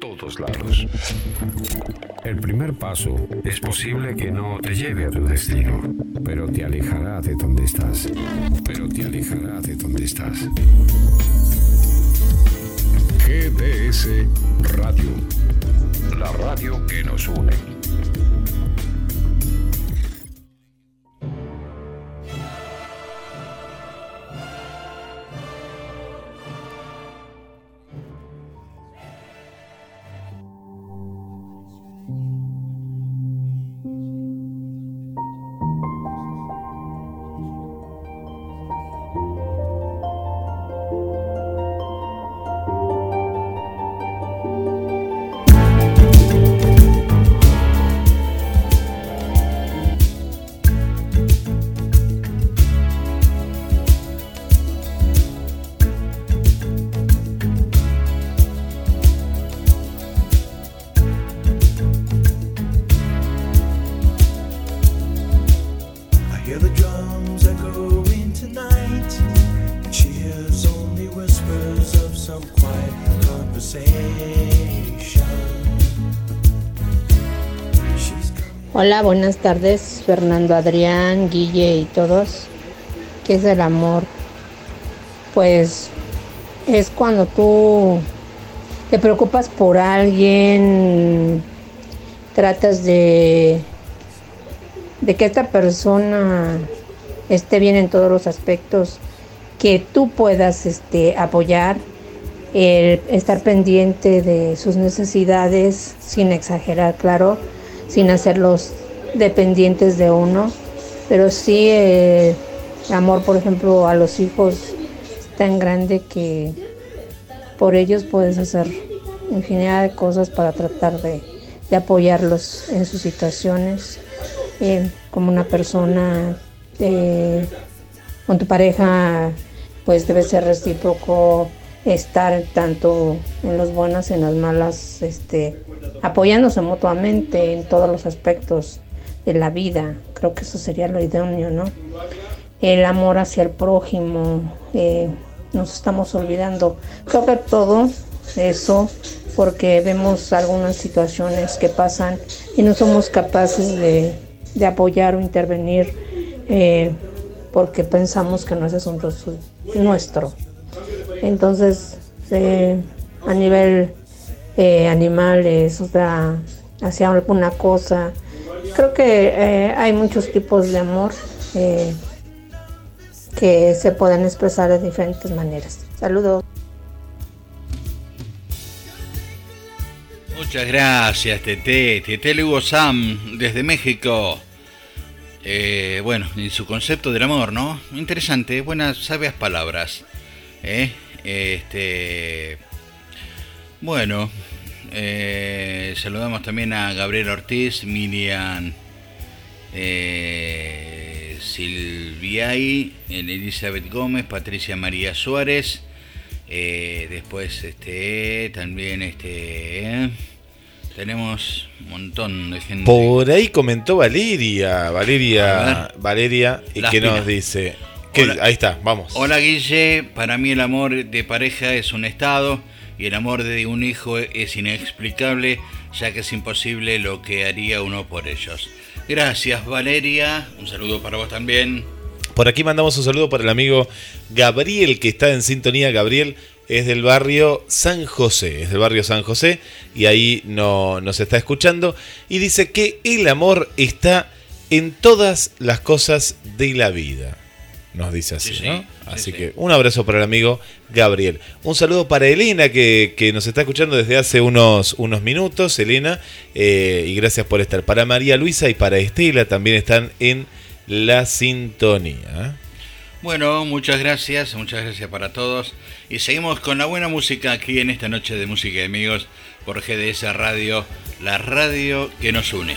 todos lados. El primer paso es posible que no te lleve a tu destino, pero te alejará de donde estás. Pero te alejará de donde estás. GDS Radio, la radio que nos une. Hola, buenas tardes, Fernando, Adrián, Guille y todos. ¿Qué es el amor? Pues es cuando tú te preocupas por alguien, tratas de, de que esta persona esté bien en todos los aspectos, que tú puedas este, apoyar, el estar pendiente de sus necesidades sin exagerar, claro, sin hacerlos dependientes de uno, pero sí eh, amor, por ejemplo, a los hijos es tan grande que por ellos puedes hacer infinidad de cosas para tratar de, de apoyarlos en sus situaciones. Eh, como una persona eh, con tu pareja, pues debe ser recíproco estar tanto en los buenos y en las malas, este, apoyándose mutuamente en todos los aspectos de la vida. Creo que eso sería lo idóneo, ¿no? El amor hacia el prójimo, eh, nos estamos olvidando. Creo que todo eso porque vemos algunas situaciones que pasan y no somos capaces de, de apoyar o intervenir eh, porque pensamos que no es asunto su- nuestro. Entonces, eh, a nivel eh, sea, hacia alguna cosa, creo que eh, hay muchos tipos de amor eh, que se pueden expresar de diferentes maneras. Saludos. Muchas gracias, Tete. Tete Lugo Sam, desde México. Eh, bueno, y su concepto del amor, ¿no? Interesante, buenas, sabias palabras. ¿Eh? Este. Bueno, eh, saludamos también a Gabriel Ortiz, Miriam eh, Silviay, Elizabeth Gómez, Patricia María Suárez. eh, después, este, también, este, tenemos un montón de gente. Por ahí comentó Valeria, Valeria, Valeria, y que nos dice, Hola. ahí está, vamos. Hola Guille, para mí el amor de pareja es un estado y el amor de un hijo es inexplicable ya que es imposible lo que haría uno por ellos. Gracias Valeria, un saludo para vos también. Por aquí mandamos un saludo para el amigo Gabriel, que está en sintonía. Gabriel es del barrio San José, es del barrio San José, y ahí no, nos está escuchando. Y dice que el amor está en todas las cosas de la vida. Nos dice así, Sí, sí, ¿no? sí, Así sí. que un abrazo para el amigo Gabriel. Un saludo para Elena, que, que nos está escuchando desde hace unos, unos minutos, Elena, eh, y gracias por estar. Para María Luisa y para Estela también están en la sintonía. Bueno, muchas gracias, muchas gracias para todos. Y seguimos con la buena música aquí en esta noche de música de amigos por GDS Radio, la radio que nos une.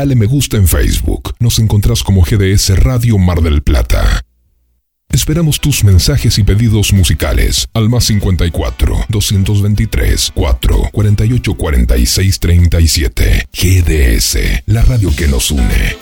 Dale me gusta en Facebook. Nos encontrás como GDS Radio Mar del Plata. Esperamos tus mensajes y pedidos musicales al más 54 223 4 48 46 37. GDS, la radio que nos une.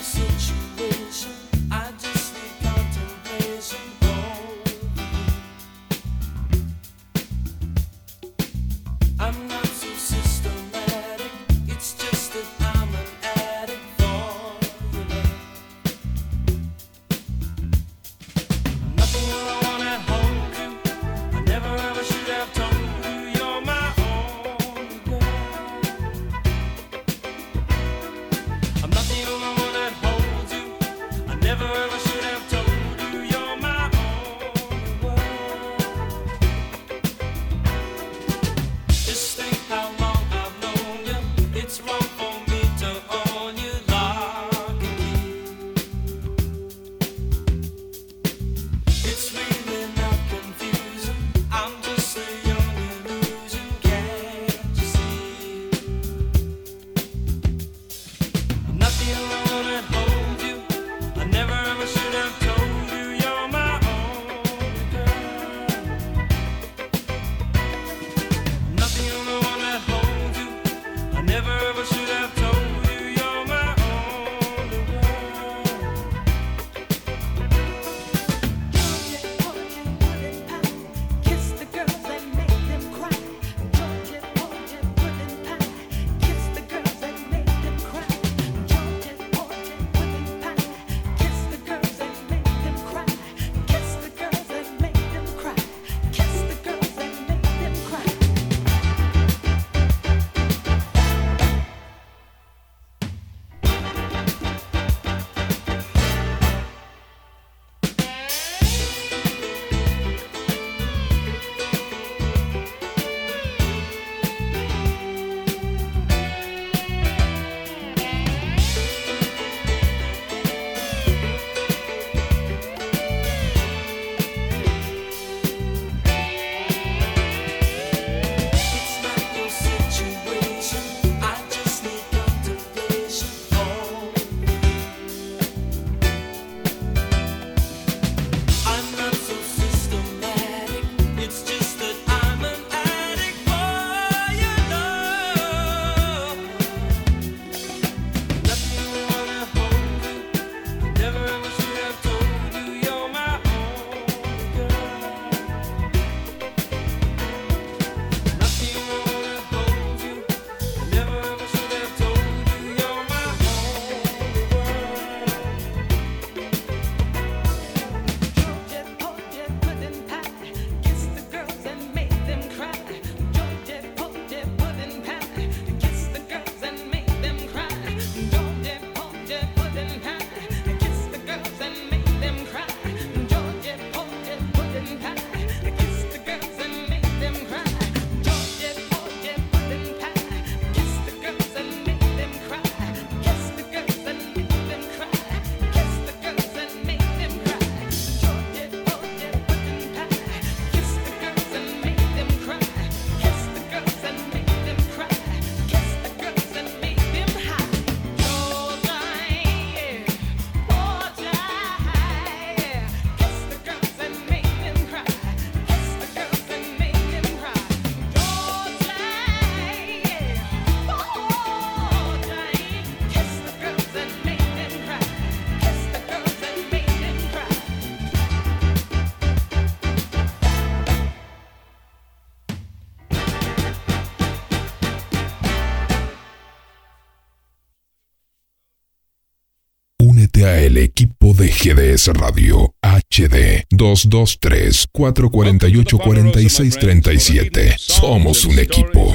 Únete a el equipo de GDS Radio HD 223 448 46 37. Somos un equipo.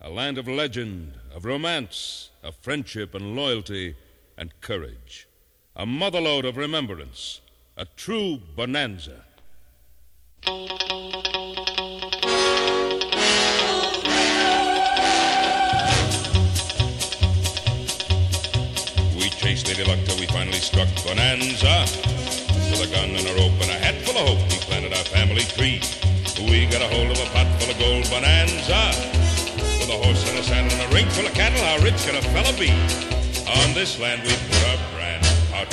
A land of legend, of romance, of friendship and loyalty and courage. A of remembrance, a true bonanza. Chased Lady Luck till we finally struck Bonanza. With a gun and a rope and a hat full of hope, we planted our family tree. We got a hold of a pot full of gold Bonanza. With a horse and a saddle and a ring full of cattle, how rich can a fella be? On this land we put our brand,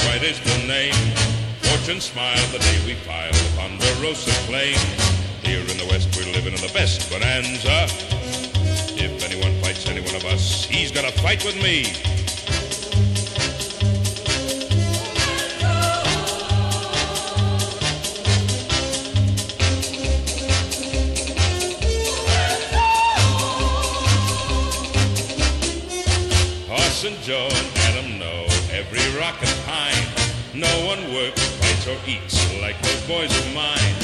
pride is the name. Fortune smiled the day we filed the Ponderosa claim. Here in the West, we're living in the best bonanza. If anyone fights any one of us, he's gonna fight with me. Joe and Adam know every rock and pine. No one works, fights, or eats like those boys of mine.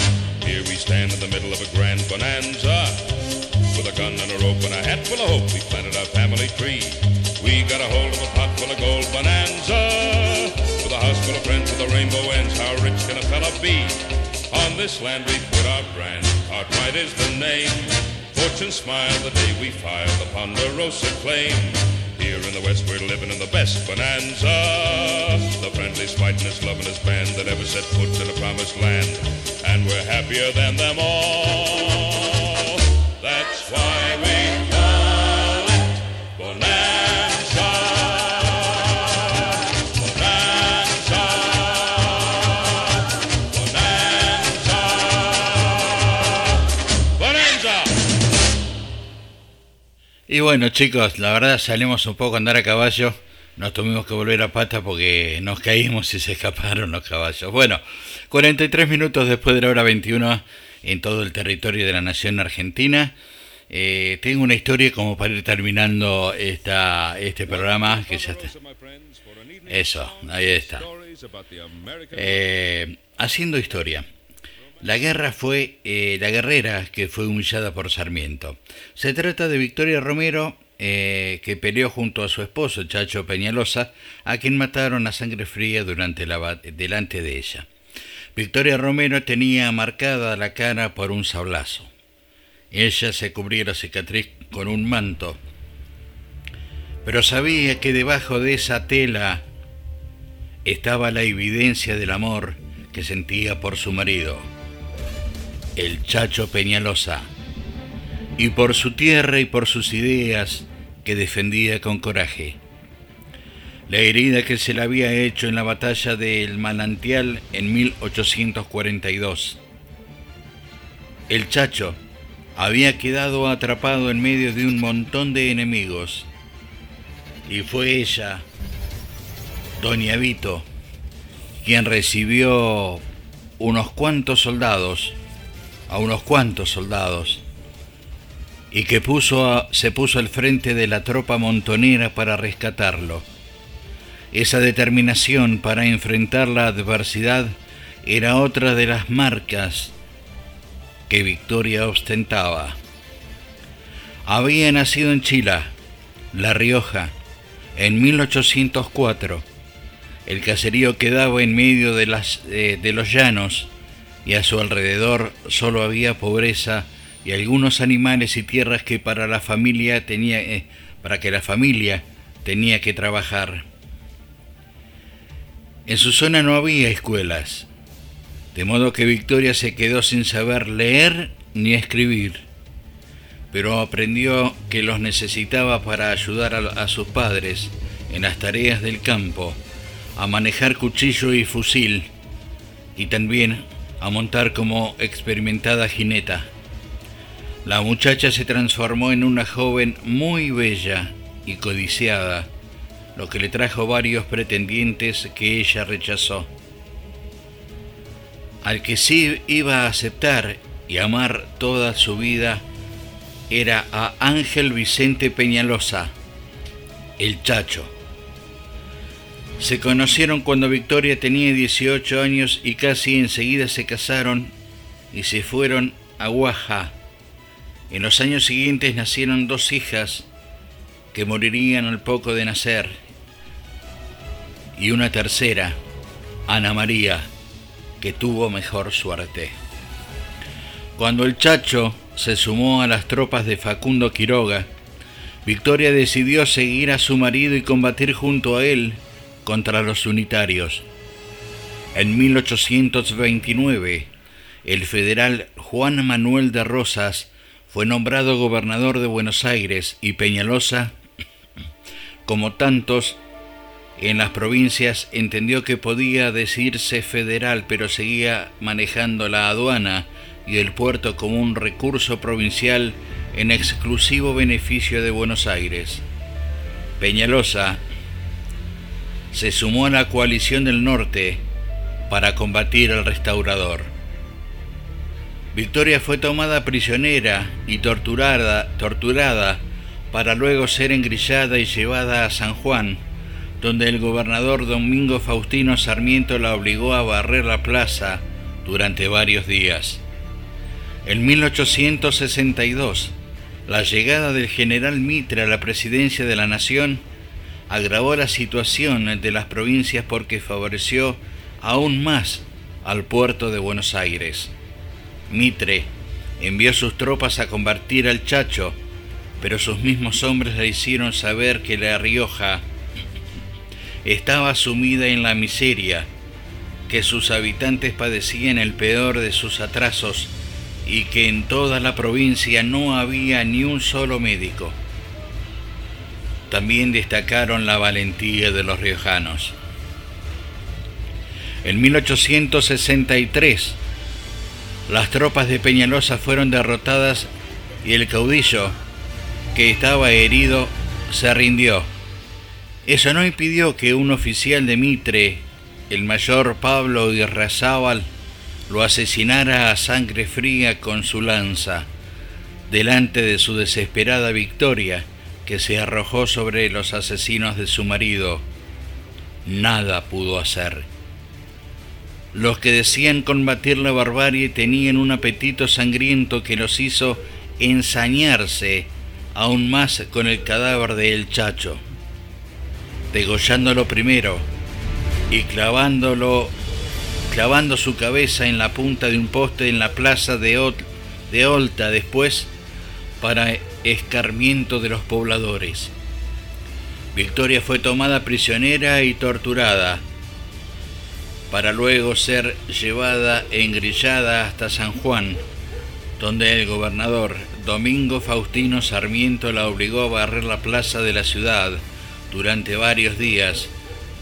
Here we stand in the middle of a grand bonanza. With a gun and a rope and a hat full of hope, we planted our family tree. We got a hold of a pot full of gold bonanza. With a house full of friends with a rainbow ends, how rich can a fella be? On this land we put our brand, Cartwright is the name. Fortune smiled the day we filed the Ponderosa claim. The West, we're living in the best bonanza. The friendliest, fightingest, lovingest band that ever set foot in the promised land. And we're happier than them all. That's why we Y bueno, chicos, la verdad salimos un poco a andar a caballo. Nos tuvimos que volver a pata porque nos caímos y se escaparon los caballos. Bueno, 43 minutos después de la hora 21 en todo el territorio de la nación argentina. Eh, tengo una historia como para ir terminando esta, este programa que ya está. Eso, ahí está. Eh, haciendo historia. La guerra fue eh, la guerrera que fue humillada por Sarmiento. Se trata de Victoria Romero, eh, que peleó junto a su esposo Chacho Peñalosa, a quien mataron a sangre fría durante la, delante de ella. Victoria Romero tenía marcada la cara por un sablazo. Ella se cubría la cicatriz con un manto, pero sabía que debajo de esa tela estaba la evidencia del amor que sentía por su marido, el Chacho Peñalosa, y por su tierra y por sus ideas que defendía con coraje. La herida que se le había hecho en la batalla del Manantial en 1842. El Chacho había quedado atrapado en medio de un montón de enemigos y fue ella, Doña Vito, quien recibió unos cuantos soldados, a unos cuantos soldados, y que puso a- se puso al frente de la tropa montonera para rescatarlo. Esa determinación para enfrentar la adversidad era otra de las marcas que Victoria ostentaba. Había nacido en Chila, La Rioja, en 1804. El caserío quedaba en medio de, las, eh, de los llanos y a su alrededor solo había pobreza y algunos animales y tierras que para la familia tenía eh, para que la familia tenía que trabajar. En su zona no había escuelas, de modo que Victoria se quedó sin saber leer ni escribir, pero aprendió que los necesitaba para ayudar a, a sus padres en las tareas del campo, a manejar cuchillo y fusil, y también a montar como experimentada jineta. La muchacha se transformó en una joven muy bella y codiciada, lo que le trajo varios pretendientes que ella rechazó. Al que sí iba a aceptar y amar toda su vida era a Ángel Vicente Peñalosa, el Chacho. Se conocieron cuando Victoria tenía 18 años y casi enseguida se casaron y se fueron a Guaja. En los años siguientes nacieron dos hijas que morirían al poco de nacer y una tercera, Ana María, que tuvo mejor suerte. Cuando el Chacho se sumó a las tropas de Facundo Quiroga, Victoria decidió seguir a su marido y combatir junto a él contra los unitarios. En 1829, el federal Juan Manuel de Rosas fue nombrado gobernador de Buenos Aires y Peñalosa, como tantos, en las provincias entendió que podía decirse federal, pero seguía manejando la aduana y el puerto como un recurso provincial en exclusivo beneficio de Buenos Aires. Peñalosa se sumó a la coalición del norte para combatir al restaurador. Victoria fue tomada prisionera y torturada, torturada para luego ser engrillada y llevada a San Juan, donde el gobernador Domingo Faustino Sarmiento la obligó a barrer la plaza durante varios días. En 1862, la llegada del general Mitre a la presidencia de la nación agravó la situación de las provincias porque favoreció aún más al puerto de Buenos Aires. Mitre envió sus tropas a combatir al Chacho, pero sus mismos hombres le hicieron saber que La Rioja estaba sumida en la miseria, que sus habitantes padecían el peor de sus atrasos y que en toda la provincia no había ni un solo médico. También destacaron la valentía de los riojanos. En 1863, las tropas de Peñalosa fueron derrotadas y el caudillo, que estaba herido, se rindió. Eso no impidió que un oficial de Mitre, el mayor Pablo Irrazábal, lo asesinara a sangre fría con su lanza, delante de su desesperada victoria, que se arrojó sobre los asesinos de su marido. Nada pudo hacer. Los que decían combatir la barbarie tenían un apetito sangriento que los hizo ensañarse aún más con el cadáver de El Chacho, degollándolo primero y clavándolo, clavando su cabeza en la punta de un poste en la plaza de, de Olta después para escarmiento de los pobladores. Victoria fue tomada prisionera y torturada, para luego ser llevada engrillada hasta San Juan, donde el gobernador Domingo Faustino Sarmiento la obligó a barrer la plaza de la ciudad durante varios días,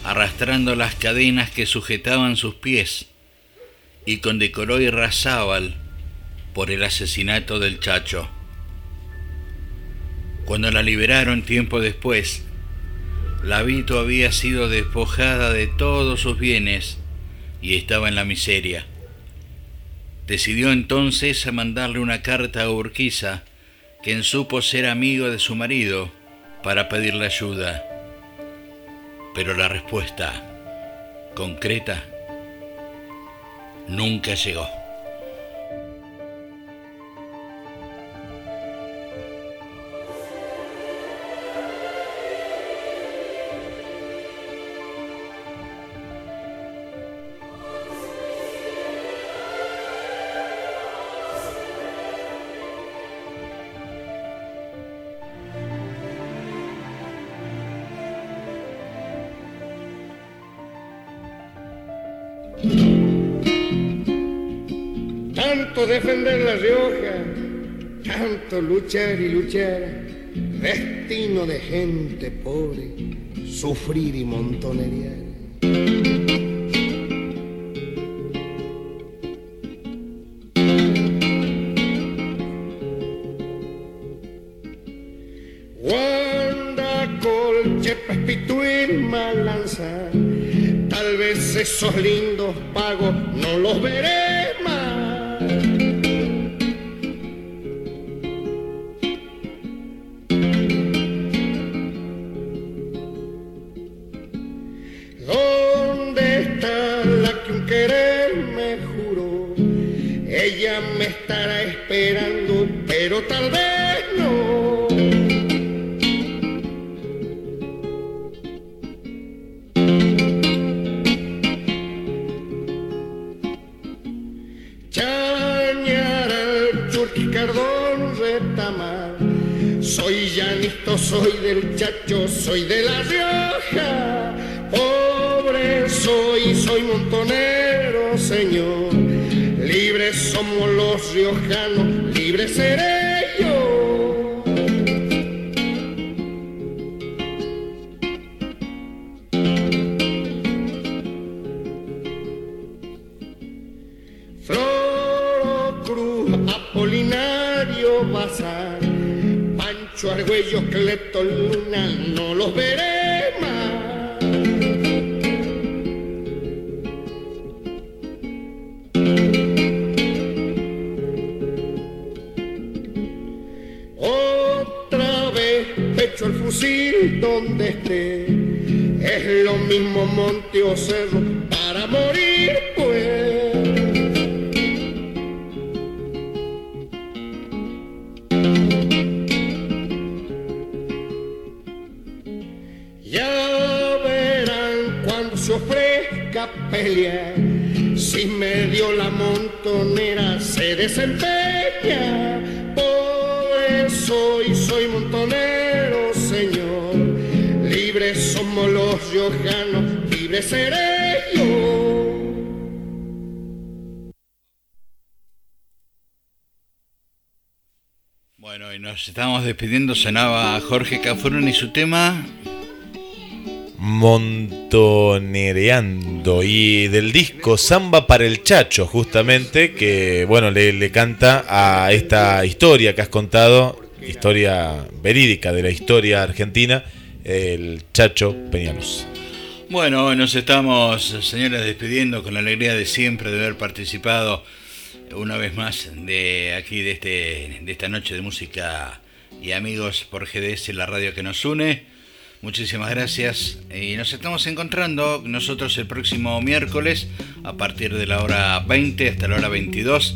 arrastrando las cadenas que sujetaban sus pies, y condecoró Irrazábal por el asesinato del Chacho. Cuando la liberaron tiempo después, la Vito había sido despojada de todos sus bienes y estaba en la miseria. Decidió entonces a mandarle una carta a Urquiza, quien supo ser amigo de su marido, para pedirle ayuda. Pero la respuesta concreta nunca llegó. Luchar y luchar, destino de gente pobre, sufrir y montonería. Wanda, Colche, Pespituín, Malanza, tal vez esos lindos pagos no los veré estará esperando, pero tal vez no. Chañaral, Churqui, Cardón, Retamar. Soy llanito, soy del Chacho, soy de La Rioja. Pobre soy, soy montonero, señor. Libres somos los riojanos, libre seré yo. Floro Cruz, Apolinario Bazar, Pancho Argüello, Cleto Luna, no los veré más. Donde esté, es lo mismo monte o cerro para morir pues. Ya verán cuando se ofrezca pelear, si medio la montonera se desempeña. Libres seré yo. Bueno, y nos estamos despidiendo. Sonaba Jorge Cafurón y su tema. Montonereando y del disco Samba para el Chacho, justamente, que bueno, le, le canta a esta historia que has contado, historia verídica de la historia argentina, el Chacho Peñalos. Bueno, nos estamos, señores, despidiendo con la alegría de siempre de haber participado una vez más de aquí, de, este, de esta noche de música y amigos por GDS, la radio que nos une. Muchísimas gracias y nos estamos encontrando nosotros el próximo miércoles a partir de la hora 20 hasta la hora 22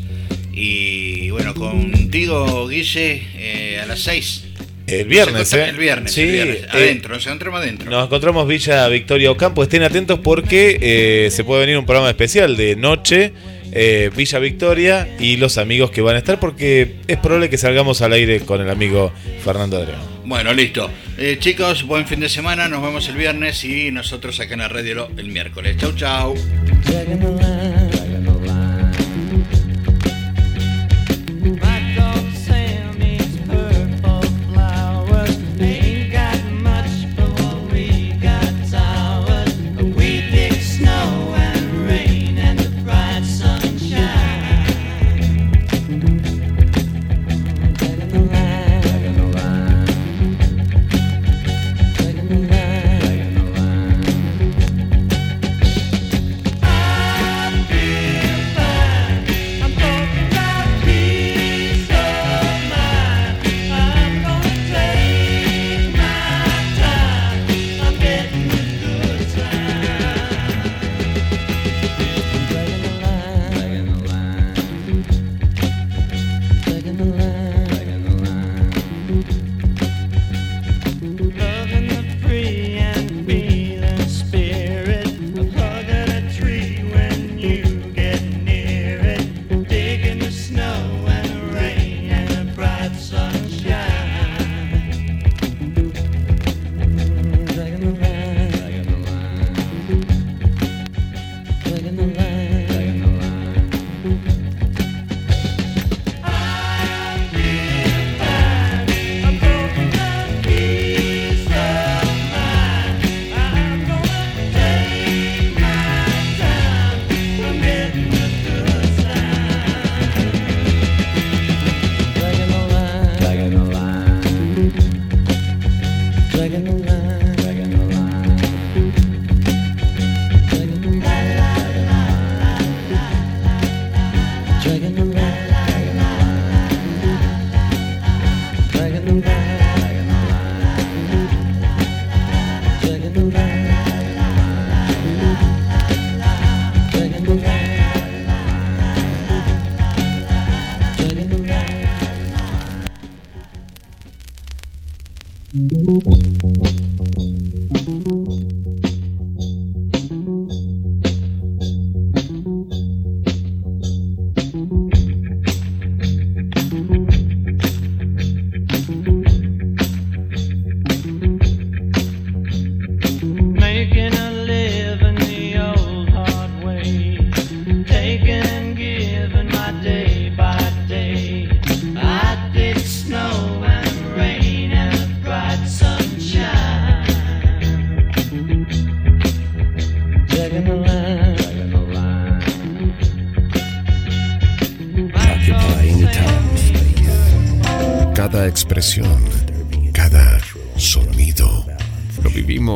y bueno, contigo Guille eh, a las 6. El viernes, ¿eh? El viernes, Sí, el viernes. eh, adentro, nos encontramos adentro. Nos encontramos Villa Victoria Ocampo. Estén atentos porque eh, se puede venir un programa especial de noche. eh, Villa Victoria y los amigos que van a estar porque es probable que salgamos al aire con el amigo Fernando Adrián. Bueno, listo. Eh, chicos, buen fin de semana. Nos vemos el viernes y nosotros acá en la radio el miércoles. Chau, chau.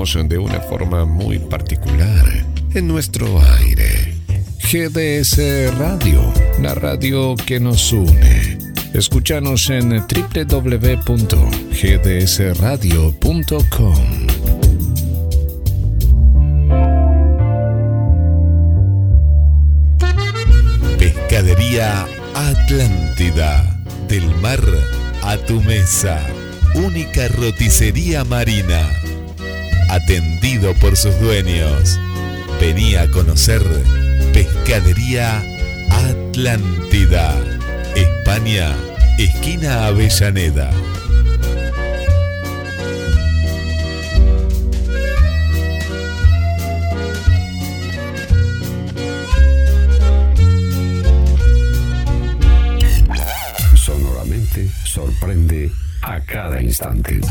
De una forma muy particular en nuestro aire. GDS Radio, la radio que nos une. Escúchanos en www.gdsradio.com. Pescadería Atlántida. Del mar a tu mesa. Única roticería marina. Atendido por sus dueños. Venía a conocer Pescadería Atlántida. España, esquina Avellaneda. Sonoramente sorprende a cada instante.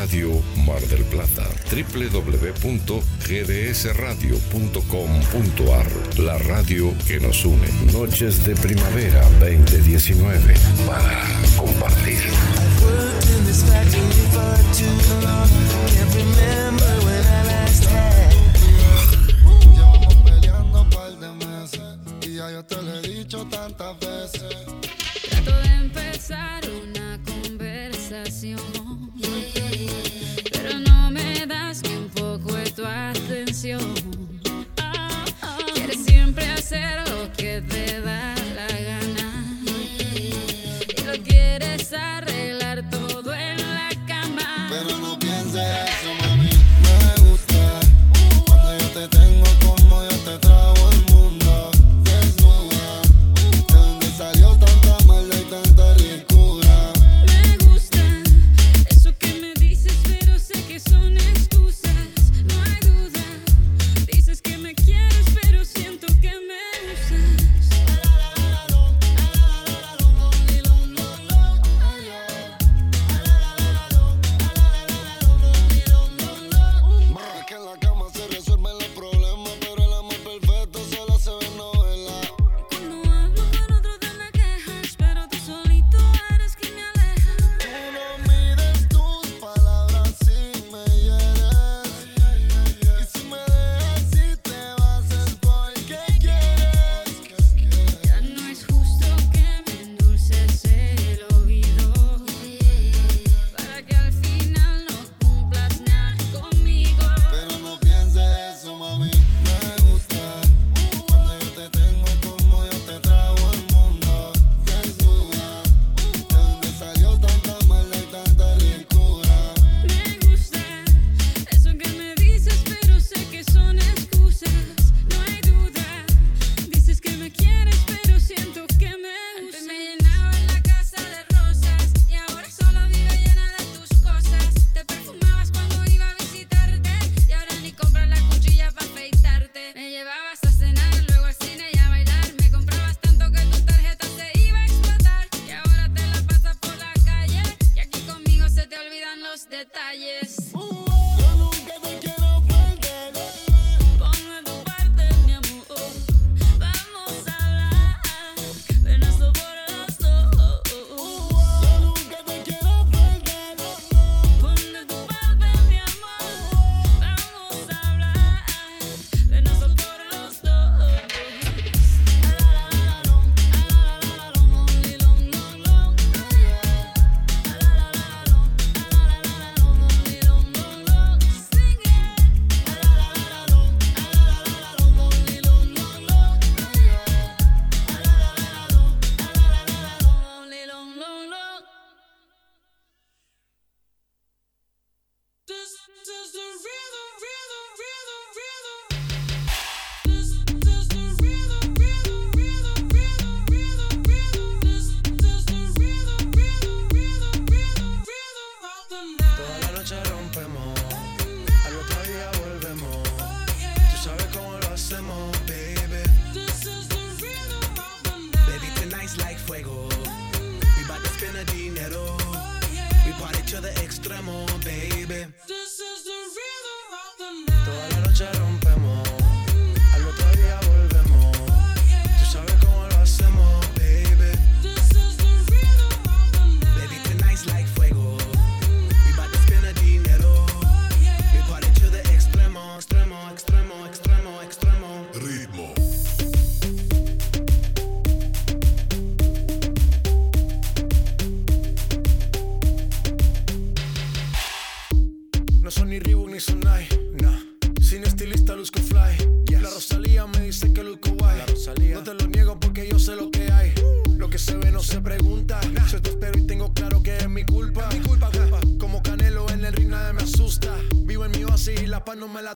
Radio Mar del Plata. www.gdsradio.com.ar La radio que nos une. Noches de primavera 2019 para compartir.